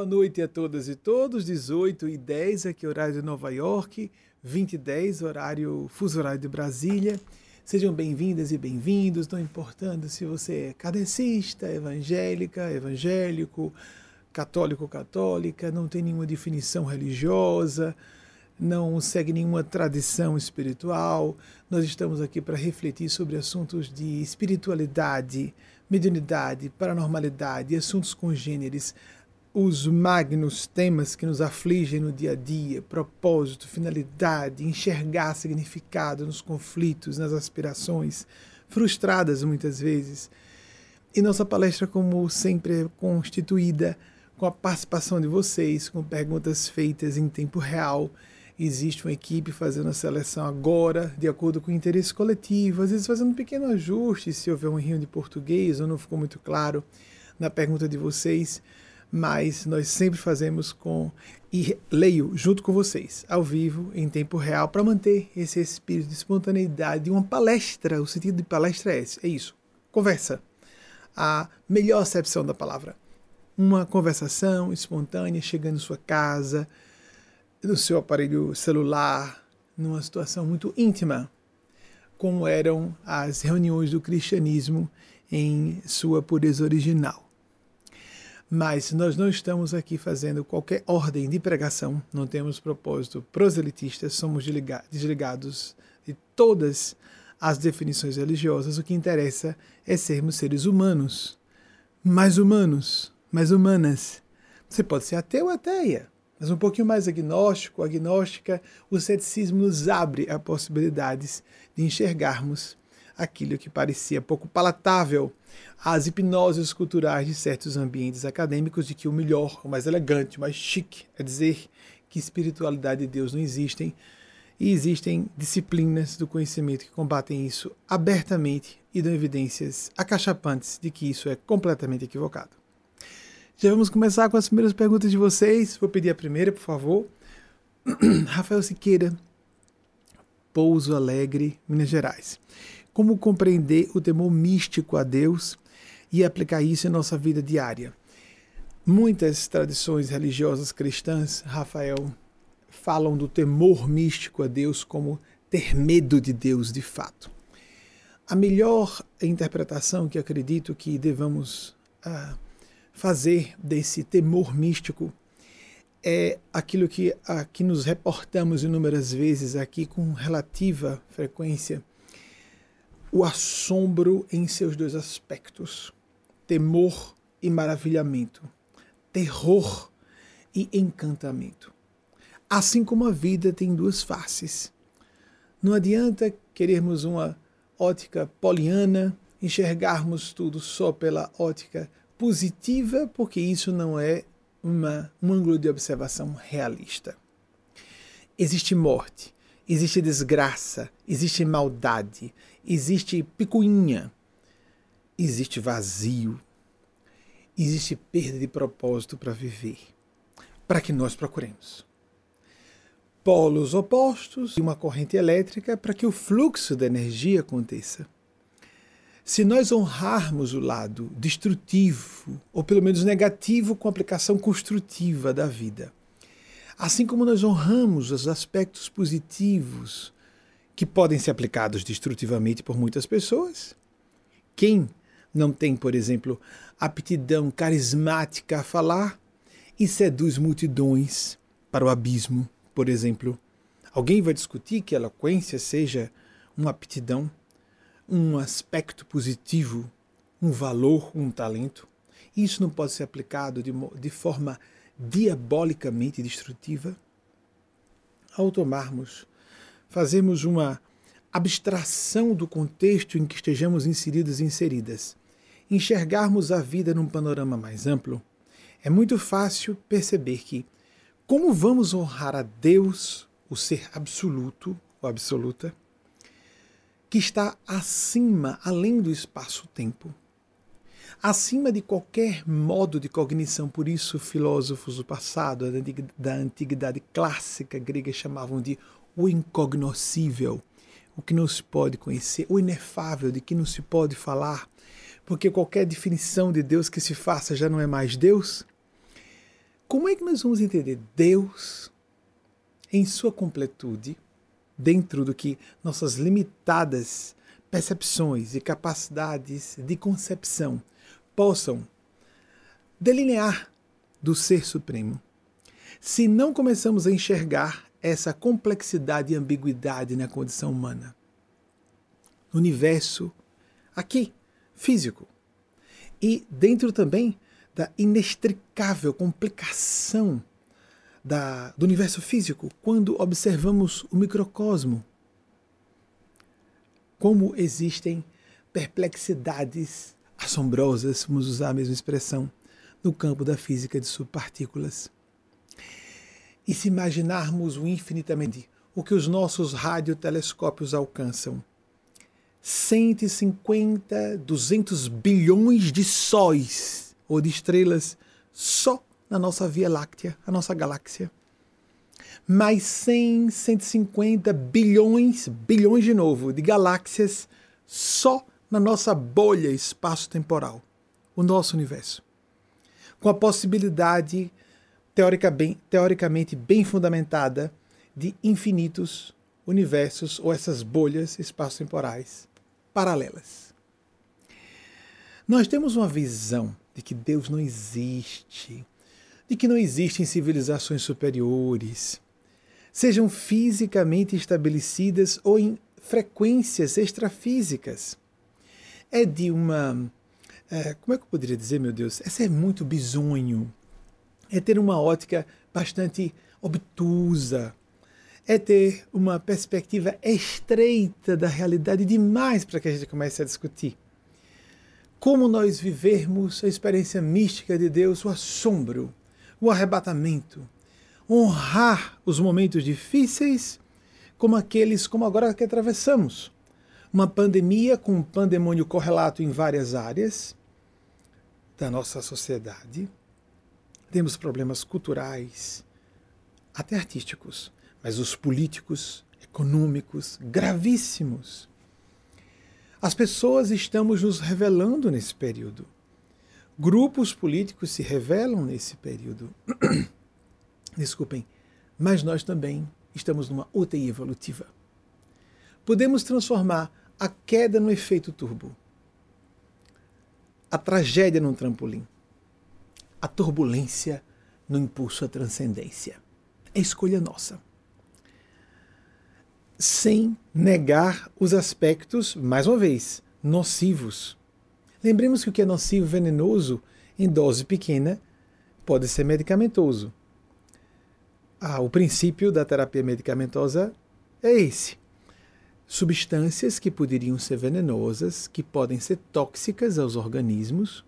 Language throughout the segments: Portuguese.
Boa noite a todas e todos. 18 e 10 aqui, horário de Nova York. 20 e 10, horário, fuso horário de Brasília. Sejam bem-vindas e bem-vindos, não importando se você é cadecista, evangélica, evangélico, católico, católica, não tem nenhuma definição religiosa, não segue nenhuma tradição espiritual. Nós estamos aqui para refletir sobre assuntos de espiritualidade, mediunidade, paranormalidade, assuntos congêneres, os magnos temas que nos afligem no dia a dia, propósito, finalidade, enxergar significado nos conflitos, nas aspirações, frustradas muitas vezes. E nossa palestra, como sempre, é constituída com a participação de vocês, com perguntas feitas em tempo real. Existe uma equipe fazendo a seleção agora, de acordo com o interesse coletivo, às vezes fazendo um pequeno ajuste se houver um rio de português ou não ficou muito claro na pergunta de vocês mas nós sempre fazemos com e leio junto com vocês, ao vivo, em tempo real, para manter esse espírito de espontaneidade, uma palestra. O sentido de palestra é esse, é isso. Conversa. A melhor acepção da palavra. Uma conversação espontânea chegando em sua casa, no seu aparelho celular, numa situação muito íntima, como eram as reuniões do cristianismo em sua pureza original. Mas nós não estamos aqui fazendo qualquer ordem de pregação, não temos propósito proselitista, somos desligados de todas as definições religiosas. O que interessa é sermos seres humanos, mais humanos, mais humanas. Você pode ser ateu ou ateia, mas um pouquinho mais agnóstico, agnóstica, o ceticismo nos abre a possibilidades de enxergarmos aquilo que parecia pouco palatável às hipnoses culturais de certos ambientes acadêmicos de que o melhor, o mais elegante, o mais chique é dizer que espiritualidade e Deus não existem e existem disciplinas do conhecimento que combatem isso abertamente e dão evidências acachapantes de que isso é completamente equivocado. Já vamos começar com as primeiras perguntas de vocês. Vou pedir a primeira, por favor. Rafael Siqueira, Pouso Alegre, Minas Gerais como compreender o temor místico a Deus e aplicar isso em nossa vida diária. Muitas tradições religiosas cristãs, Rafael, falam do temor místico a Deus como ter medo de Deus de fato. A melhor interpretação que acredito que devamos uh, fazer desse temor místico é aquilo que, que nos reportamos inúmeras vezes aqui com relativa frequência o assombro em seus dois aspectos: temor e maravilhamento, terror e encantamento. Assim como a vida tem duas faces. Não adianta querermos uma ótica poliana, enxergarmos tudo só pela ótica positiva, porque isso não é uma, um ângulo de observação realista. Existe morte, existe desgraça, existe maldade, existe picuinha, existe vazio, existe perda de propósito para viver, para que nós procuremos. Polos opostos e uma corrente elétrica para que o fluxo da energia aconteça. Se nós honrarmos o lado destrutivo, ou pelo menos negativo, com aplicação construtiva da vida, Assim como nós honramos os aspectos positivos que podem ser aplicados destrutivamente por muitas pessoas, quem não tem, por exemplo, aptidão carismática a falar e seduz multidões para o abismo, por exemplo? Alguém vai discutir que a eloquência seja uma aptidão, um aspecto positivo, um valor, um talento? Isso não pode ser aplicado de, de forma diabolicamente destrutiva? Ao tomarmos, fazemos uma abstração do contexto em que estejamos inseridos e inseridas, enxergarmos a vida num panorama mais amplo, é muito fácil perceber que, como vamos honrar a Deus, o ser absoluto ou absoluta, que está acima, além do espaço-tempo, acima de qualquer modo de cognição. Por isso, filósofos do passado, da antiguidade clássica grega, chamavam de o incognoscível, o que não se pode conhecer, o inefável, de que não se pode falar, porque qualquer definição de Deus que se faça já não é mais Deus. como é que nós vamos entender Deus em sua completude, dentro do que nossas limitadas percepções e capacidades de concepção possam delinear do Ser Supremo? Se não começamos a enxergar essa complexidade e ambiguidade na condição humana, no universo aqui, físico, e dentro também da inextricável complicação da, do universo físico quando observamos o microcosmo. Como existem perplexidades assombrosas, vamos usar a mesma expressão, no campo da física de subpartículas. E se imaginarmos o infinitamente, o que os nossos radiotelescópios alcançam, 150, 200 bilhões de sóis ou de estrelas só na nossa Via Láctea, a nossa galáxia. Mais 100, 150 bilhões, bilhões de novo, de galáxias só na nossa bolha espaço-temporal, o nosso universo. Com a possibilidade teórica bem, teoricamente bem fundamentada de infinitos universos ou essas bolhas espaço-temporais paralelas. Nós temos uma visão de que Deus não existe, de que não existem civilizações superiores, sejam fisicamente estabelecidas ou em frequências extrafísicas. É de uma. É, como é que eu poderia dizer, meu Deus? Essa é muito bizonho. É ter uma ótica bastante obtusa, é ter uma perspectiva estreita da realidade demais para que a gente comece a discutir. Como nós vivermos a experiência mística de Deus, o assombro, o arrebatamento, honrar os momentos difíceis como aqueles como agora que atravessamos. Uma pandemia com um pandemônio correlato em várias áreas da nossa sociedade. Temos problemas culturais, até artísticos mas os políticos, econômicos, gravíssimos. As pessoas estamos nos revelando nesse período. Grupos políticos se revelam nesse período. Desculpem, mas nós também estamos numa UTI evolutiva. Podemos transformar a queda no efeito turbo, a tragédia num trampolim, a turbulência no impulso à transcendência. É escolha nossa sem negar os aspectos, mais uma vez, nocivos. Lembremos que o que é nocivo venenoso em dose pequena pode ser medicamentoso. Ah, o princípio da terapia medicamentosa é esse. Substâncias que poderiam ser venenosas, que podem ser tóxicas aos organismos,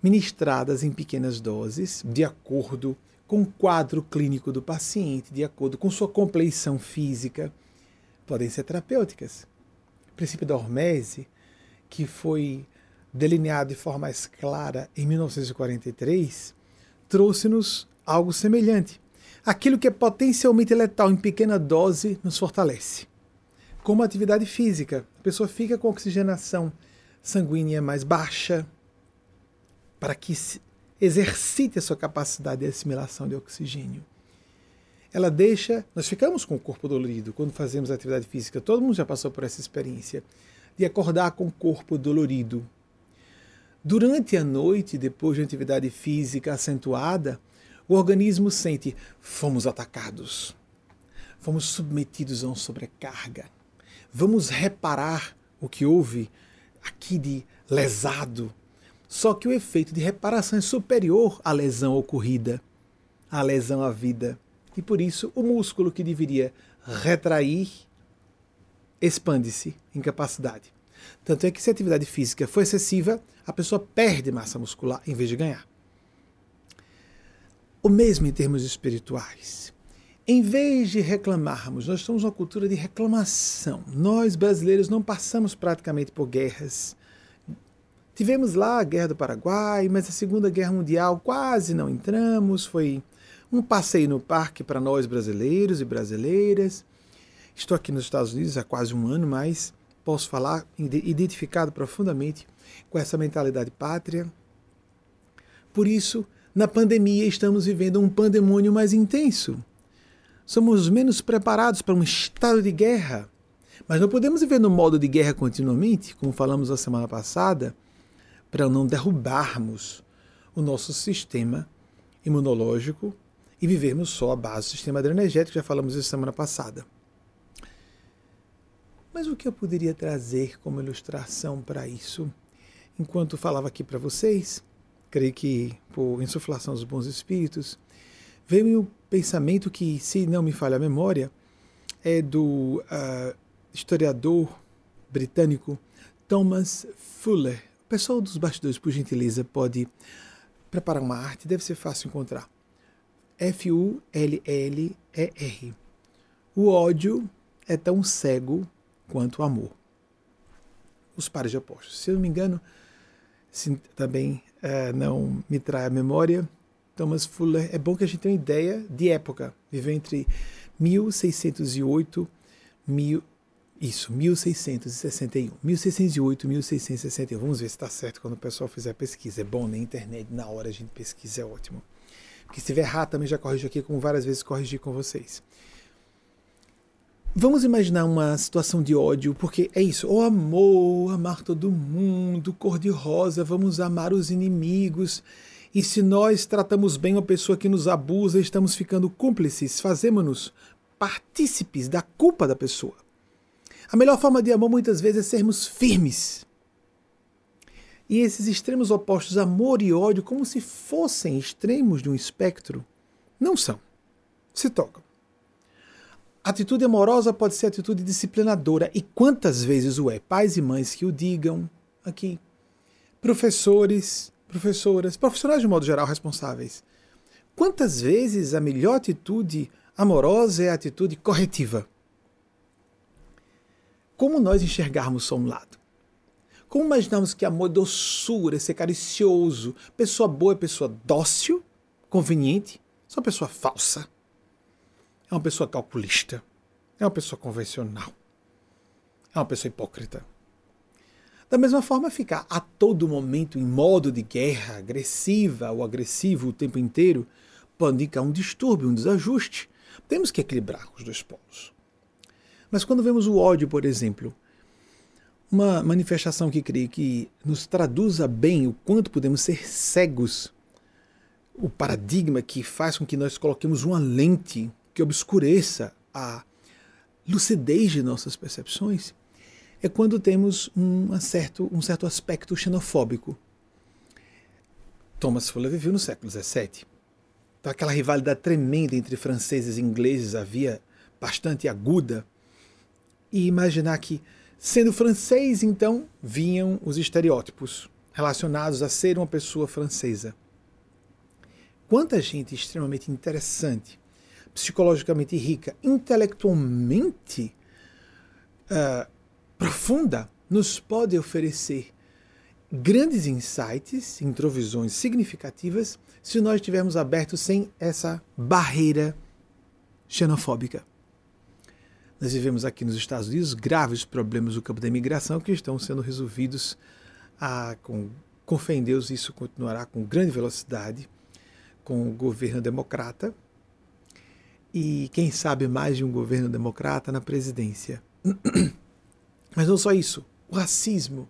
ministradas em pequenas doses, de acordo com o quadro clínico do paciente, de acordo com sua compleição física podem ser terapêuticas. O princípio da hormese, que foi delineado de forma mais clara em 1943, trouxe-nos algo semelhante. Aquilo que é potencialmente letal em pequena dose nos fortalece. Como atividade física, a pessoa fica com oxigenação sanguínea mais baixa, para que exercite a sua capacidade de assimilação de oxigênio ela deixa. Nós ficamos com o corpo dolorido quando fazemos atividade física. Todo mundo já passou por essa experiência de acordar com o corpo dolorido. Durante a noite, depois de uma atividade física acentuada, o organismo sente: fomos atacados, fomos submetidos a uma sobrecarga. Vamos reparar o que houve aqui de lesado. Só que o efeito de reparação é superior à lesão ocorrida, à lesão à vida e por isso o músculo que deveria retrair expande-se em capacidade. Tanto é que se a atividade física for excessiva, a pessoa perde massa muscular em vez de ganhar. O mesmo em termos espirituais. Em vez de reclamarmos, nós estamos numa cultura de reclamação. Nós brasileiros não passamos praticamente por guerras. Tivemos lá a Guerra do Paraguai, mas a Segunda Guerra Mundial quase não entramos, foi um passeio no parque para nós brasileiros e brasileiras. Estou aqui nos Estados Unidos há quase um ano, mas posso falar identificado profundamente com essa mentalidade pátria. Por isso, Na pandemia, estamos vivendo um pandemônio mais intenso. Somos menos preparados para um estado de guerra. Mas não podemos viver no modo de guerra continuamente, como falamos na semana passada, para não derrubarmos o nosso sistema imunológico e vivermos só a base do sistema adrenergético, já falamos isso semana passada. Mas o que eu poderia trazer como ilustração para isso? Enquanto falava aqui para vocês, creio que por insuflação dos bons espíritos, veio pensamento que, se não me falha a memória, é do uh, historiador britânico Thomas Fuller. O pessoal dos bastidores, por gentileza, pode preparar uma arte, deve ser fácil encontrar. F-U-L-L-E-R. O ódio é tão cego quanto o amor. Os pares de opostos. Se eu não me engano, se também é, não me trai a memória, Thomas Fuller, é bom que a gente tenha uma ideia de época. Viveu entre 1608 mil, isso, 1661. 1608, 1661. Vamos ver se está certo quando o pessoal fizer a pesquisa. É bom na né? internet, na hora a gente pesquisa, é ótimo. Porque se tiver errado, também já corrijo aqui, como várias vezes corrigi com vocês. Vamos imaginar uma situação de ódio, porque é isso, o amor, amar todo mundo, cor de rosa, vamos amar os inimigos. E se nós tratamos bem uma pessoa que nos abusa, estamos ficando cúmplices, fazemos-nos partícipes da culpa da pessoa. A melhor forma de amor muitas vezes é sermos firmes. E esses extremos opostos, amor e ódio, como se fossem extremos de um espectro, não são. Se tocam. Atitude amorosa pode ser atitude disciplinadora. E quantas vezes o é? Pais e mães que o digam aqui. Professores, professoras, profissionais de modo geral responsáveis. Quantas vezes a melhor atitude amorosa é a atitude corretiva? Como nós enxergarmos só um lado? Como imaginamos que amor é doçura, ser caricioso, pessoa boa é pessoa dócil, conveniente, só pessoa falsa? é uma pessoa calculista, é uma pessoa convencional, é uma pessoa hipócrita. Da mesma forma, ficar a todo momento em modo de guerra, agressiva ou agressivo o tempo inteiro, pode indicar um distúrbio, um desajuste. Temos que equilibrar os dois polos. Mas quando vemos o ódio, por exemplo, uma manifestação que creio que nos traduza bem o quanto podemos ser cegos, o paradigma que faz com que nós coloquemos uma lente que obscureça a lucidez de nossas percepções, é quando temos um certo, um certo aspecto xenofóbico. Thomas Fuller viveu no século XVII. Então, aquela rivalidade tremenda entre franceses e ingleses havia bastante aguda. E imaginar que, sendo francês, então, vinham os estereótipos relacionados a ser uma pessoa francesa. Quanta gente extremamente interessante psicologicamente rica, intelectualmente uh, profunda, nos pode oferecer grandes insights, introvisões significativas, se nós estivermos abertos sem essa barreira xenofóbica. Nós vivemos aqui nos Estados Unidos graves problemas do campo da imigração que estão sendo resolvidos a, com, com fé em Deus, isso continuará com grande velocidade com o governo democrata, e quem sabe mais de um governo democrata na presidência. Mas não só isso, o racismo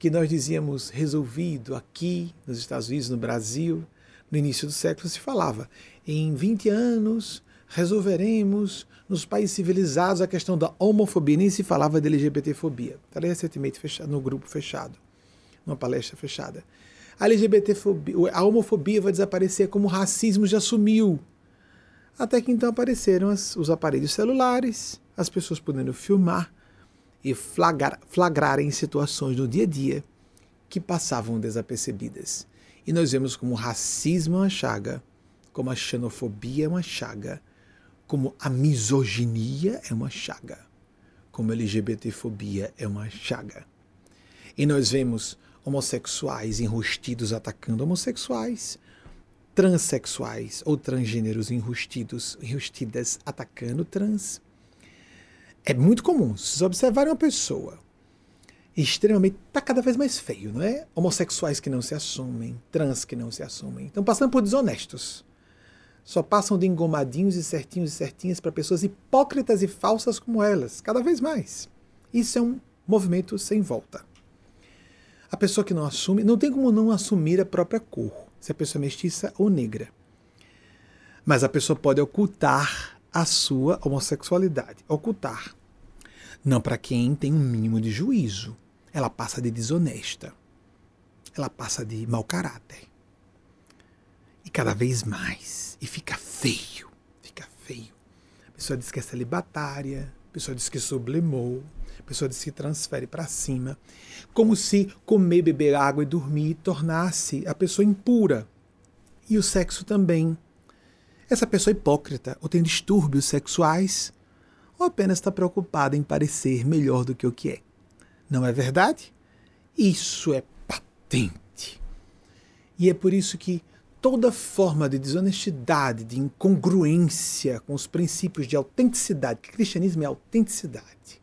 que nós dizíamos resolvido aqui nos Estados Unidos, no Brasil, no início do século se falava em 20 anos resolveremos nos países civilizados a questão da homofobia, nem se falava de LGBTfobia. Falei recentemente fechado, no grupo fechado, numa palestra fechada. A LGBTfobia, a homofobia vai desaparecer como o racismo já sumiu. Até que então apareceram as, os aparelhos celulares, as pessoas podendo filmar e flagrar, flagrarem situações no dia a dia que passavam desapercebidas. E nós vemos como o racismo é uma chaga, como a xenofobia é uma chaga, como a misoginia é uma chaga, como a LGBTfobia é uma chaga. E nós vemos homossexuais enrustidos atacando homossexuais, transexuais ou transgêneros enrustidos, enrustidas atacando trans. É muito comum. Se observarem uma pessoa extremamente. está cada vez mais feio, não é? Homossexuais que não se assumem, trans que não se assumem. Estão passando por desonestos. Só passam de engomadinhos e certinhos e certinhas para pessoas hipócritas e falsas como elas, cada vez mais. Isso é um movimento sem volta. A pessoa que não assume, não tem como não assumir a própria cor, se a pessoa é mestiça ou negra. Mas a pessoa pode ocultar a sua homossexualidade. Ocultar. Não para quem tem um mínimo de juízo ela passa de desonesta, ela passa de mau caráter. E cada vez mais. E fica feio, fica feio. A pessoa diz que é celibatária, a pessoa diz que sublimou, a pessoa diz que transfere para cima. Como se comer, beber água e dormir tornasse a pessoa impura. E o sexo também. Essa pessoa é hipócrita ou tem distúrbios sexuais ou apenas está preocupada em parecer melhor do que o que é. Não é verdade? Isso é patente. E é por isso que toda forma de desonestidade, de incongruência com os princípios de autenticidade, que cristianismo é autenticidade,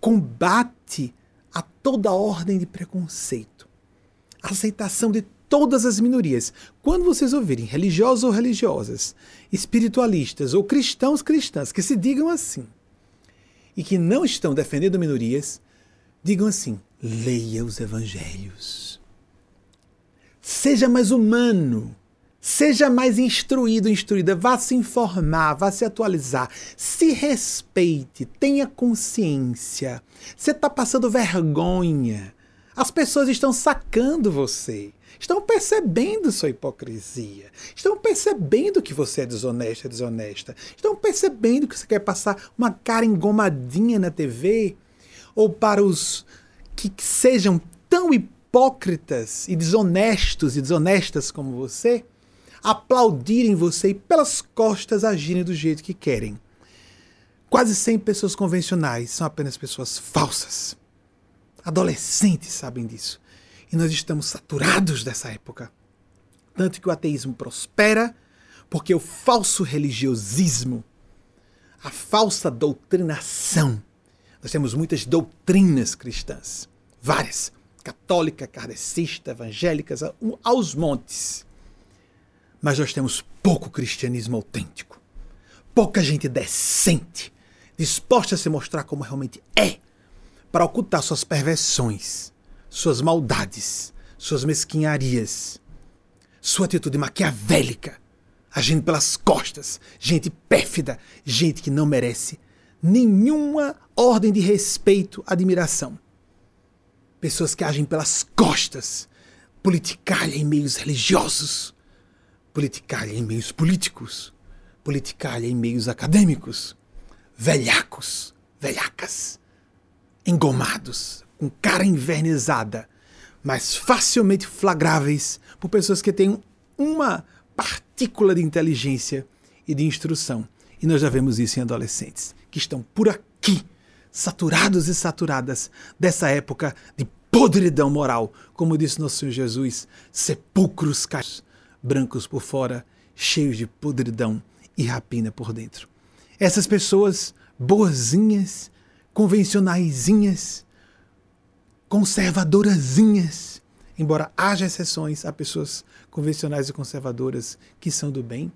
combate a toda ordem de preconceito, aceitação de todas as minorias. Quando vocês ouvirem religiosos ou religiosas, espiritualistas ou cristãos cristãs que se digam assim e que não estão defendendo minorias, Digam assim: leia os evangelhos. Seja mais humano. Seja mais instruído, instruída. Vá se informar, vá se atualizar. Se respeite, tenha consciência. Você está passando vergonha. As pessoas estão sacando você. Estão percebendo sua hipocrisia. Estão percebendo que você é desonesta, desonesta. Estão percebendo que você quer passar uma cara engomadinha na TV ou para os que sejam tão hipócritas e desonestos e desonestas como você, aplaudirem você e pelas costas agirem do jeito que querem. Quase 100 pessoas convencionais são apenas pessoas falsas. Adolescentes sabem disso. E nós estamos saturados dessa época. Tanto que o ateísmo prospera, porque o falso religiosismo, a falsa doutrinação, nós temos muitas doutrinas cristãs, várias, católica, kardecista, evangélicas, aos montes. Mas nós temos pouco cristianismo autêntico, pouca gente decente, disposta a se mostrar como realmente é, para ocultar suas perversões, suas maldades, suas mesquinharias, sua atitude maquiavélica, agindo pelas costas, gente pérfida, gente que não merece nenhuma ordem de respeito, admiração. Pessoas que agem pelas costas, politicalha em meios religiosos, politicalha em meios políticos, politicalha em meios acadêmicos, velhacos, velhacas, engomados, com cara invernizada, mas facilmente flagráveis por pessoas que têm uma partícula de inteligência e de instrução. E nós já vemos isso em adolescentes que estão por aqui, saturados e saturadas dessa época de podridão moral. Como disse nosso Senhor Jesus, sepulcros caixos, brancos por fora, cheios de podridão e rapina por dentro. Essas pessoas boazinhas, convencionaisinhas, conservadorazinhas, embora haja exceções a pessoas convencionais e conservadoras que são do bem,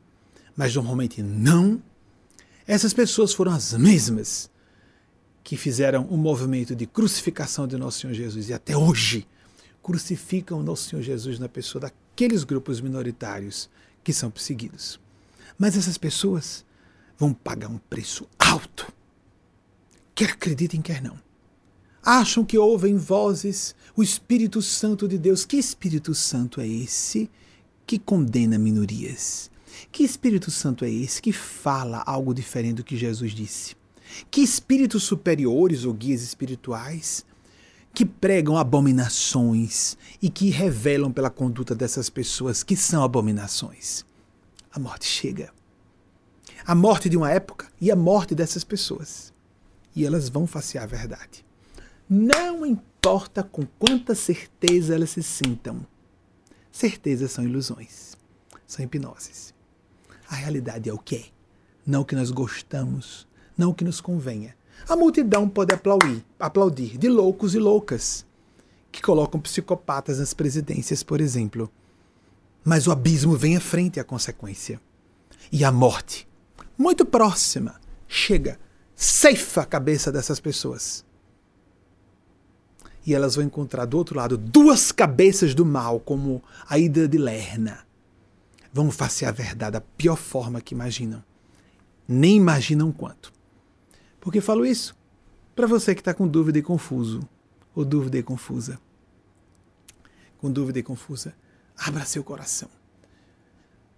mas normalmente não essas pessoas foram as mesmas que fizeram o movimento de crucificação de Nosso Senhor Jesus e até hoje crucificam Nosso Senhor Jesus na pessoa daqueles grupos minoritários que são perseguidos. Mas essas pessoas vão pagar um preço alto. Quer acreditem, quer não. Acham que ouvem vozes, o Espírito Santo de Deus. Que Espírito Santo é esse que condena minorias? Que Espírito Santo é esse que fala algo diferente do que Jesus disse? Que espíritos superiores ou guias espirituais que pregam abominações e que revelam pela conduta dessas pessoas que são abominações? A morte chega. A morte de uma época e a morte dessas pessoas. E elas vão facear a verdade. Não importa com quanta certeza elas se sintam. Certezas são ilusões, são hipnoses. A realidade é o que não o que nós gostamos, não o que nos convenha. A multidão pode aplaudir, aplaudir de loucos e loucas que colocam psicopatas nas presidências, por exemplo. Mas o abismo vem à frente à consequência. E a morte, muito próxima, chega, ceifa a cabeça dessas pessoas. E elas vão encontrar do outro lado duas cabeças do mal, como a Hidra de Lerna. Vão fazer a verdade da pior forma que imaginam. Nem imaginam quanto. Por que falo isso? Para você que está com dúvida e confuso, ou dúvida e confusa. Com dúvida e confusa, abra seu coração.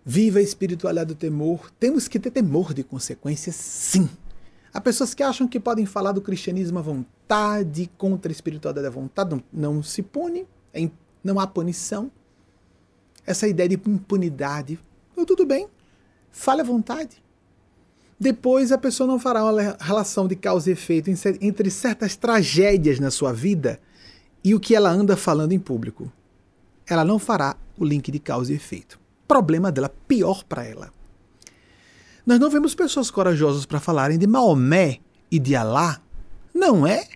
Viva a espiritualidade do temor. Temos que ter temor de consequências, sim. Há pessoas que acham que podem falar do cristianismo à vontade, contra a espiritualidade à vontade, não, não se pune, é não há punição. Essa ideia de impunidade, tudo bem, fale à vontade. Depois a pessoa não fará uma relação de causa e efeito entre certas tragédias na sua vida e o que ela anda falando em público. Ela não fará o link de causa e efeito. Problema dela pior para ela. Nós não vemos pessoas corajosas para falarem de Maomé e de Alá. Não é?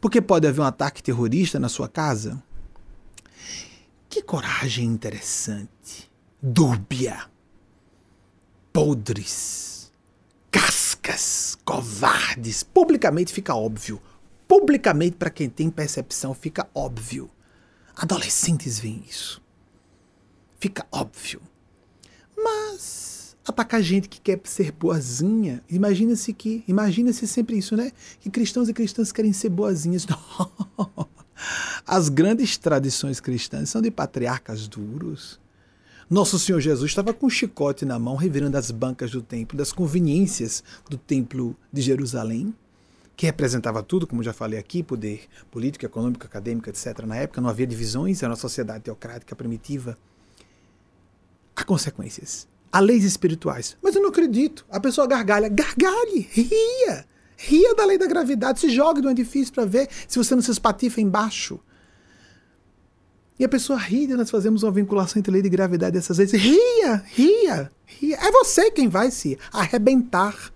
Porque pode haver um ataque terrorista na sua casa. Que coragem interessante. Dúbia. Podres cascas, covardes. Publicamente fica óbvio. Publicamente, para quem tem percepção, fica óbvio. Adolescentes veem isso. Fica óbvio. Mas atacar gente que quer ser boazinha, imagina-se que, imagina-se sempre isso, né? Que cristãos e cristãs querem ser boazinhas. As grandes tradições cristãs são de patriarcas duros, nosso Senhor Jesus estava com um chicote na mão, revirando as bancas do templo, das conveniências do templo de Jerusalém, que representava tudo, como já falei aqui, poder político, econômico, acadêmico, etc. Na época não havia divisões, era uma sociedade teocrática primitiva. Há consequências. Há leis espirituais. Mas eu não acredito. A pessoa gargalha. Gargalhe! Ria! Ria da lei da gravidade. Se jogue do edifício para ver se você não se espatifa embaixo. E a pessoa ri, nós fazemos uma vinculação entre lei de gravidade dessas vezes. Ria, ria, ria. É você quem vai se arrebentar.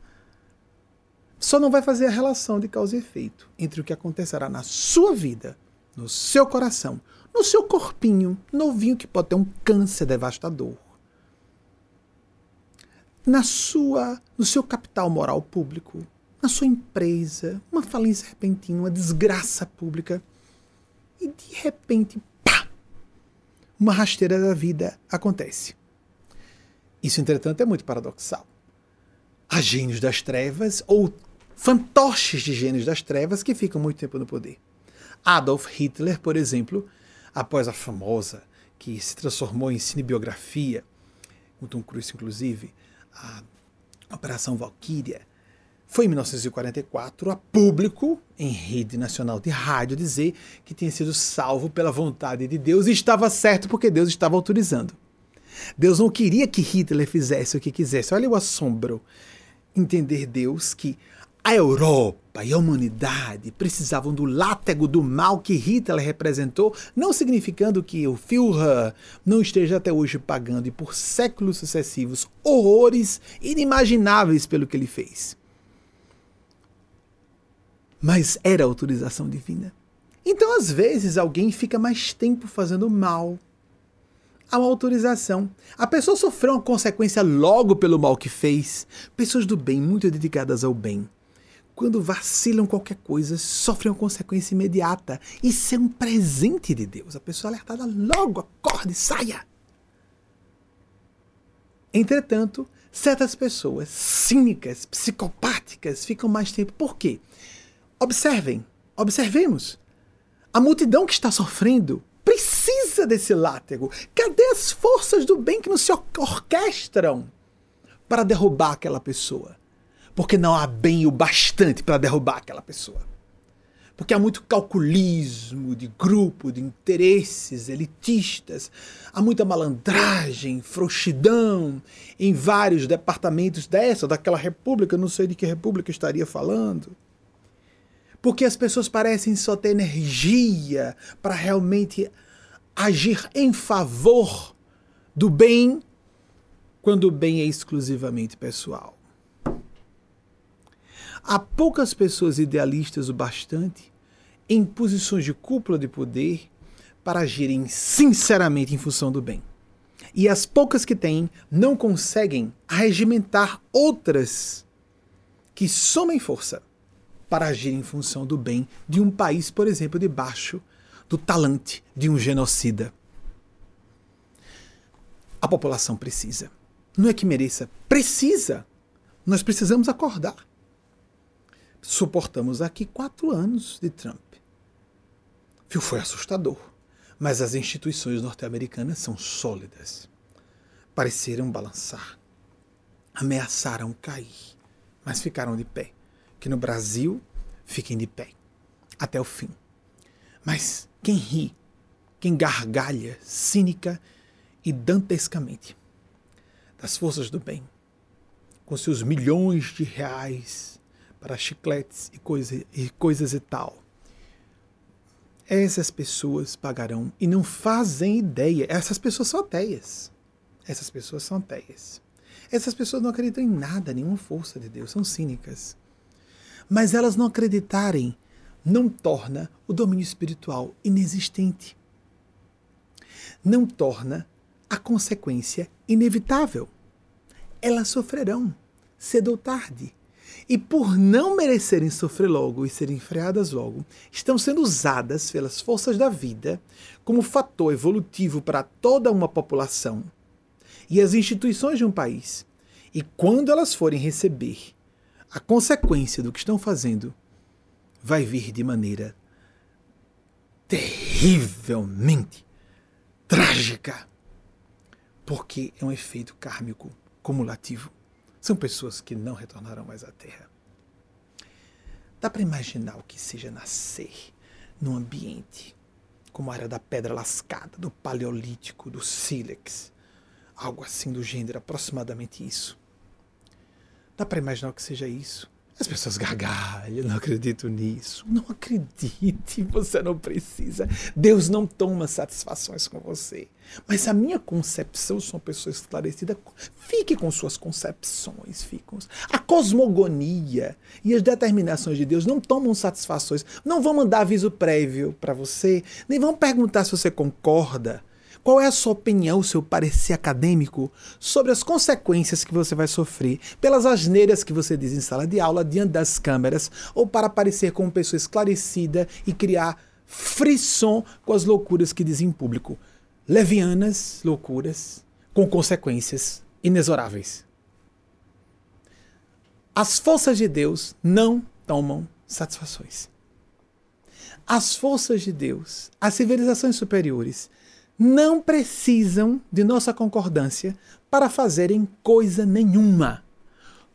Só não vai fazer a relação de causa e efeito entre o que acontecerá na sua vida, no seu coração, no seu corpinho novinho que pode ter um câncer devastador, na sua, no seu capital moral público, na sua empresa, uma falência repentina, uma desgraça pública, e de repente uma rasteira da vida acontece. Isso, entretanto, é muito paradoxal. Há gênios das trevas ou fantoches de gênios das trevas que ficam muito tempo no poder. Adolf Hitler, por exemplo, após a famosa, que se transformou em cinebiografia, com Tom Cruise inclusive, a Operação Valkyria, foi em 1944 a público, em rede nacional de rádio, dizer que tinha sido salvo pela vontade de Deus e estava certo porque Deus estava autorizando. Deus não queria que Hitler fizesse o que quisesse. Olha o assombro. Entender Deus que a Europa e a humanidade precisavam do látego do mal que Hitler representou, não significando que o Führer não esteja até hoje pagando e por séculos sucessivos horrores inimagináveis pelo que ele fez mas era autorização divina. Então, às vezes, alguém fica mais tempo fazendo mal. Há uma autorização. A pessoa sofreu uma consequência logo pelo mal que fez. Pessoas do bem, muito dedicadas ao bem, quando vacilam qualquer coisa, sofrem uma consequência imediata. Isso é um presente de Deus. A pessoa é alertada logo, acorde, saia. Entretanto, certas pessoas cínicas, psicopáticas, ficam mais tempo. Por quê? Observem, observemos. A multidão que está sofrendo precisa desse látego. Cadê as forças do bem que não se orquestram para derrubar aquela pessoa? Porque não há bem o bastante para derrubar aquela pessoa. Porque há muito calculismo de grupo, de interesses elitistas, há muita malandragem, frouxidão em vários departamentos dessa daquela república, não sei de que república estaria falando porque as pessoas parecem só ter energia para realmente agir em favor do bem, quando o bem é exclusivamente pessoal. Há poucas pessoas idealistas o bastante em posições de cúpula de poder para agirem sinceramente em função do bem. E as poucas que têm não conseguem arregimentar outras que somem força para agir em função do bem de um país, por exemplo, debaixo do talante de um genocida. A população precisa. Não é que mereça, precisa. Nós precisamos acordar. Suportamos aqui quatro anos de Trump. Foi assustador. Mas as instituições norte-americanas são sólidas. Pareceram balançar. Ameaçaram cair, mas ficaram de pé. Que no Brasil fiquem de pé até o fim. Mas quem ri, quem gargalha cínica e dantescamente das forças do bem, com seus milhões de reais para chicletes e, coisa, e coisas e tal. Essas pessoas pagarão e não fazem ideia. Essas pessoas são ateias. Essas pessoas são ateias. Essas pessoas não acreditam em nada, nenhuma força de Deus, são cínicas. Mas elas não acreditarem não torna o domínio espiritual inexistente. Não torna a consequência inevitável. Elas sofrerão, cedo ou tarde. E por não merecerem sofrer logo e serem freadas logo, estão sendo usadas pelas forças da vida como fator evolutivo para toda uma população e as instituições de um país. E quando elas forem receber a consequência do que estão fazendo, vai vir de maneira terrivelmente trágica, porque é um efeito kármico cumulativo. São pessoas que não retornarão mais à Terra. Dá para imaginar o que seja nascer num ambiente como a área da pedra lascada, do paleolítico, do sílex, algo assim do gênero, aproximadamente isso. Dá para imaginar o que seja isso? As pessoas gargalham, não acredito nisso. Não acredite, você não precisa. Deus não toma satisfações com você. Mas a minha concepção, sou uma pessoa esclarecida, fique com suas concepções, fique. A cosmogonia e as determinações de Deus não tomam satisfações, não vão mandar aviso prévio para você, nem vão perguntar se você concorda. Qual é a sua opinião, seu parecer acadêmico sobre as consequências que você vai sofrer pelas asneiras que você diz em sala de aula, diante das câmeras, ou para aparecer como pessoa esclarecida e criar frisson com as loucuras que diz em público? Levianas loucuras com consequências inexoráveis. As forças de Deus não tomam satisfações. As forças de Deus, as civilizações superiores, não precisam de nossa concordância para fazerem coisa nenhuma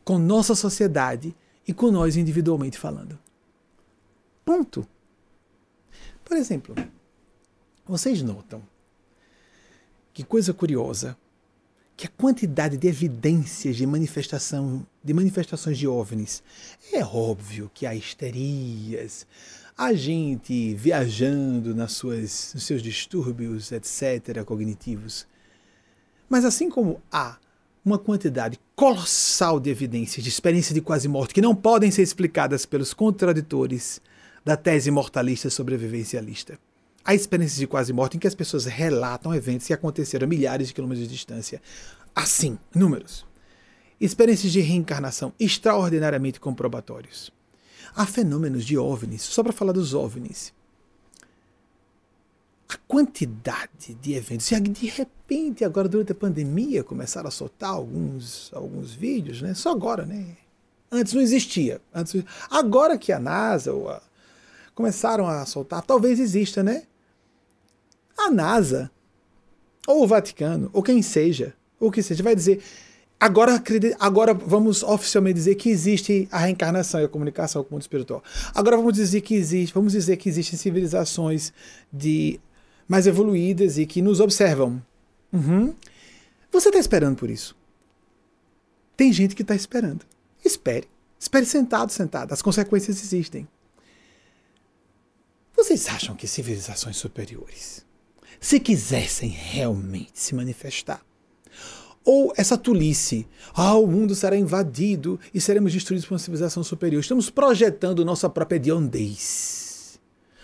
com nossa sociedade e com nós individualmente falando. Ponto. Por exemplo, vocês notam que coisa curiosa que a quantidade de evidências de manifestação de manifestações de OVNIs é óbvio que há histerias, a gente viajando nas suas, nos seus distúrbios, etc., cognitivos. Mas assim como há uma quantidade colossal de evidências de experiências de quase morte que não podem ser explicadas pelos contraditores da tese mortalista sobrevivencialista. Há experiências de quase morte em que as pessoas relatam eventos que aconteceram a milhares de quilômetros de distância. Assim, números. Experiências de reencarnação extraordinariamente comprobatórios. Há fenômenos de OVNIs, só para falar dos OVNIs. A quantidade de eventos, e de repente, agora durante a pandemia, começaram a soltar alguns, alguns vídeos, né? Só agora, né? Antes não existia. Antes, agora que a NASA ou a, começaram a soltar, talvez exista, né? A NASA, ou o Vaticano, ou quem seja, ou que seja, vai dizer Agora, agora vamos oficialmente dizer que existe a reencarnação e a comunicação com o mundo espiritual. Agora vamos dizer que existe, vamos dizer que existem civilizações de mais evoluídas e que nos observam. Uhum. Você está esperando por isso? Tem gente que está esperando. Espere. Espere sentado, sentado. As consequências existem. Vocês acham que civilizações superiores, se quisessem realmente se manifestar, Ou essa tolice, ah, o mundo será invadido e seremos destruídos por uma civilização superior. Estamos projetando nossa própria hediondez,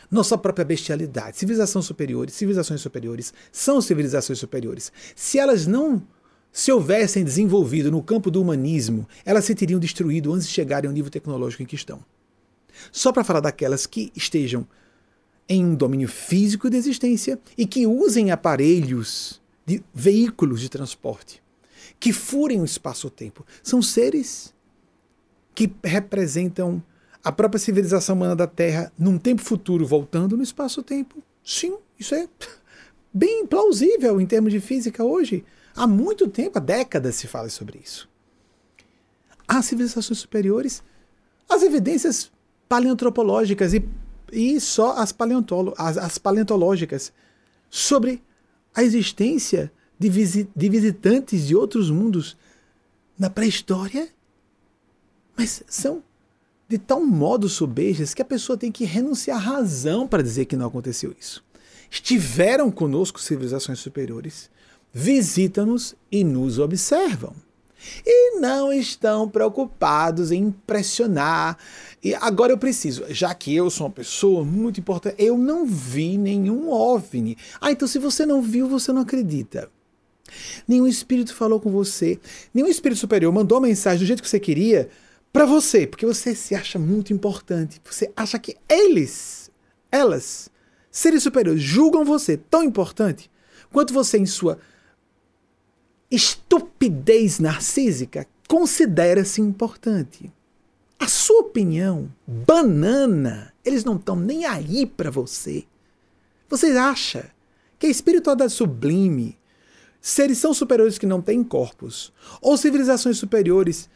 nossa própria bestialidade. Civilizações superiores, civilizações superiores são civilizações superiores. Se elas não se houvessem desenvolvido no campo do humanismo, elas se teriam destruído antes de chegarem ao nível tecnológico em que estão. Só para falar daquelas que estejam em um domínio físico de existência e que usem aparelhos de veículos de transporte que furem o espaço-tempo. São seres que representam a própria civilização humana da Terra num tempo futuro voltando no espaço-tempo. Sim, isso é bem plausível em termos de física hoje. Há muito tempo, há décadas se fala sobre isso. Há civilizações superiores, as evidências paleontropológicas e, e só as, as, as paleontológicas sobre a existência de, de visitantes de outros mundos na pré-história, mas são de tal modo sobejas que a pessoa tem que renunciar à razão para dizer que não aconteceu isso. Estiveram conosco civilizações superiores, visitam-nos e nos observam. E não estão preocupados em impressionar. E agora eu preciso, já que eu sou uma pessoa muito importante, eu não vi nenhum OVNI. Ah, então se você não viu, você não acredita. Nenhum espírito falou com você. Nenhum espírito superior mandou mensagem do jeito que você queria para você, porque você se acha muito importante. Você acha que eles, elas, seres superiores, julgam você tão importante quanto você, em sua estupidez narcísica, considera-se importante. A sua opinião, banana, eles não estão nem aí para você. Você acha que a espiritualidade sublime, Seres são superiores que não têm corpos, ou civilizações superiores.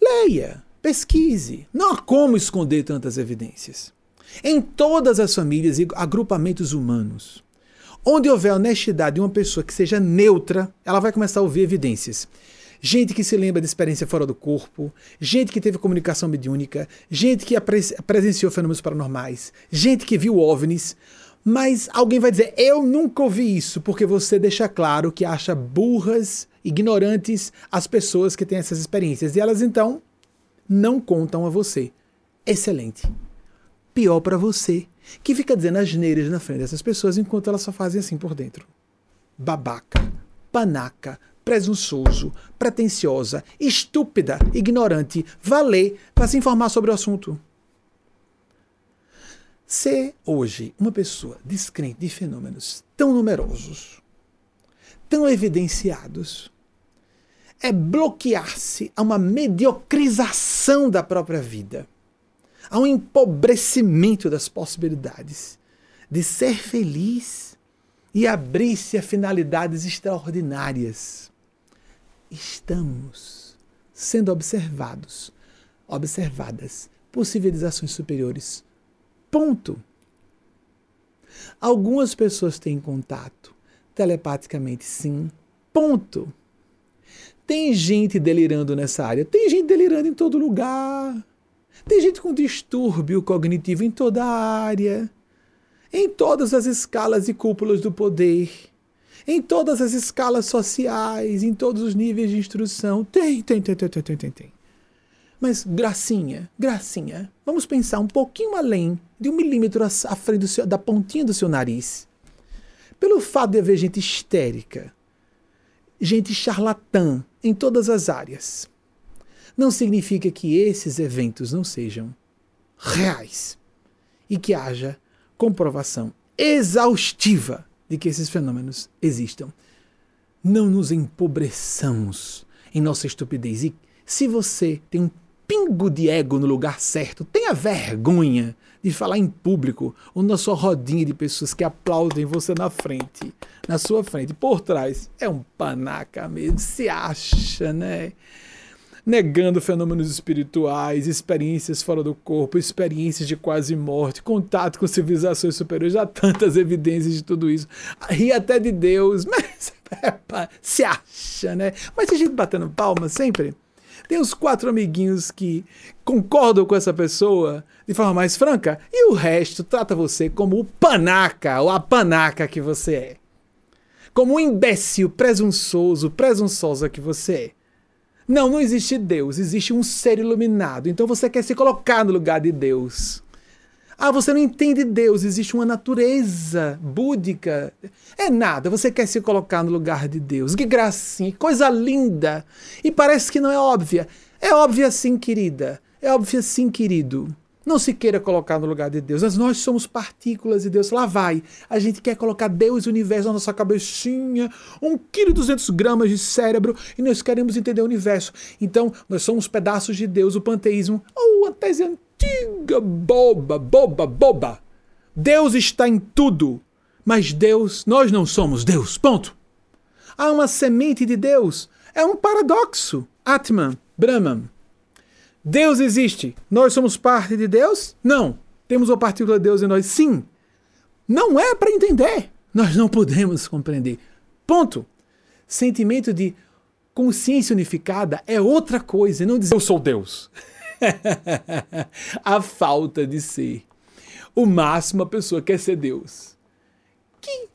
Leia, pesquise. Não há como esconder tantas evidências. Em todas as famílias e agrupamentos humanos, onde houver honestidade de uma pessoa que seja neutra, ela vai começar a ouvir evidências. Gente que se lembra de experiência fora do corpo, gente que teve comunicação mediúnica, gente que presenciou fenômenos paranormais, gente que viu OVNIs. Mas alguém vai dizer, eu nunca ouvi isso, porque você deixa claro que acha burras, ignorantes as pessoas que têm essas experiências. E elas então não contam a você. Excelente. Pior para você, que fica dizendo as neiras na frente dessas pessoas enquanto elas só fazem assim por dentro. Babaca, panaca, presunçoso, pretensiosa, estúpida, ignorante, valer para se informar sobre o assunto. Ser hoje uma pessoa descrente de fenômenos tão numerosos, tão evidenciados, é bloquear-se a uma mediocrização da própria vida, a um empobrecimento das possibilidades de ser feliz e abrir-se a finalidades extraordinárias. Estamos sendo observados, observadas por civilizações superiores Ponto. Algumas pessoas têm contato telepaticamente, sim. Ponto. Tem gente delirando nessa área, tem gente delirando em todo lugar. Tem gente com distúrbio cognitivo em toda a área, em todas as escalas e cúpulas do poder, em todas as escalas sociais, em todos os níveis de instrução. Tem, tem, tem, tem, tem, tem, tem. Mas, gracinha, gracinha, vamos pensar um pouquinho além de um milímetro à frente seu, da pontinha do seu nariz. Pelo fato de haver gente histérica, gente charlatã em todas as áreas, não significa que esses eventos não sejam reais e que haja comprovação exaustiva de que esses fenômenos existam. Não nos empobreçamos em nossa estupidez. E se você tem um pingo de ego no lugar certo, tenha vergonha de falar em público ou na sua rodinha de pessoas que aplaudem você na frente, na sua frente, por trás. É um panaca mesmo, se acha, né? Negando fenômenos espirituais, experiências fora do corpo, experiências de quase morte, contato com civilizações superiores, já tantas evidências de tudo isso. Ri até de Deus, mas se acha, né? Mas a gente batendo palma sempre. Tem os quatro amiguinhos que concordam com essa pessoa de forma mais franca e o resto trata você como o panaca ou a panaca que você é. como um imbécil presunçoso, presunçosa que você é. Não, não existe Deus, existe um ser iluminado. Então você quer se colocar no lugar de Deus. Ah, você não entende Deus, existe uma natureza búdica. É nada, você quer se colocar no lugar de Deus. Que gracinha, coisa linda. E parece que não é óbvia. É óbvia sim, querida. É óbvia sim, querido. Não se queira colocar no lugar de Deus. Mas nós somos partículas de Deus. Lá vai. A gente quer colocar Deus e o universo na nossa cabecinha, 1,2 kg gramas de cérebro, e nós queremos entender o universo. Então, nós somos pedaços de Deus, o panteísmo, ou a tese antiga, boba, boba, boba. Deus está em tudo, mas Deus, nós não somos Deus. Ponto. Há uma semente de Deus. É um paradoxo. Atman, Brahman. Deus existe. Nós somos parte de Deus? Não. Temos uma partícula de Deus em nós? Sim. Não é para entender. Nós não podemos compreender. Ponto. Sentimento de consciência unificada é outra coisa, não dizer eu sou Deus. a falta de ser. O máximo a pessoa quer ser Deus. Que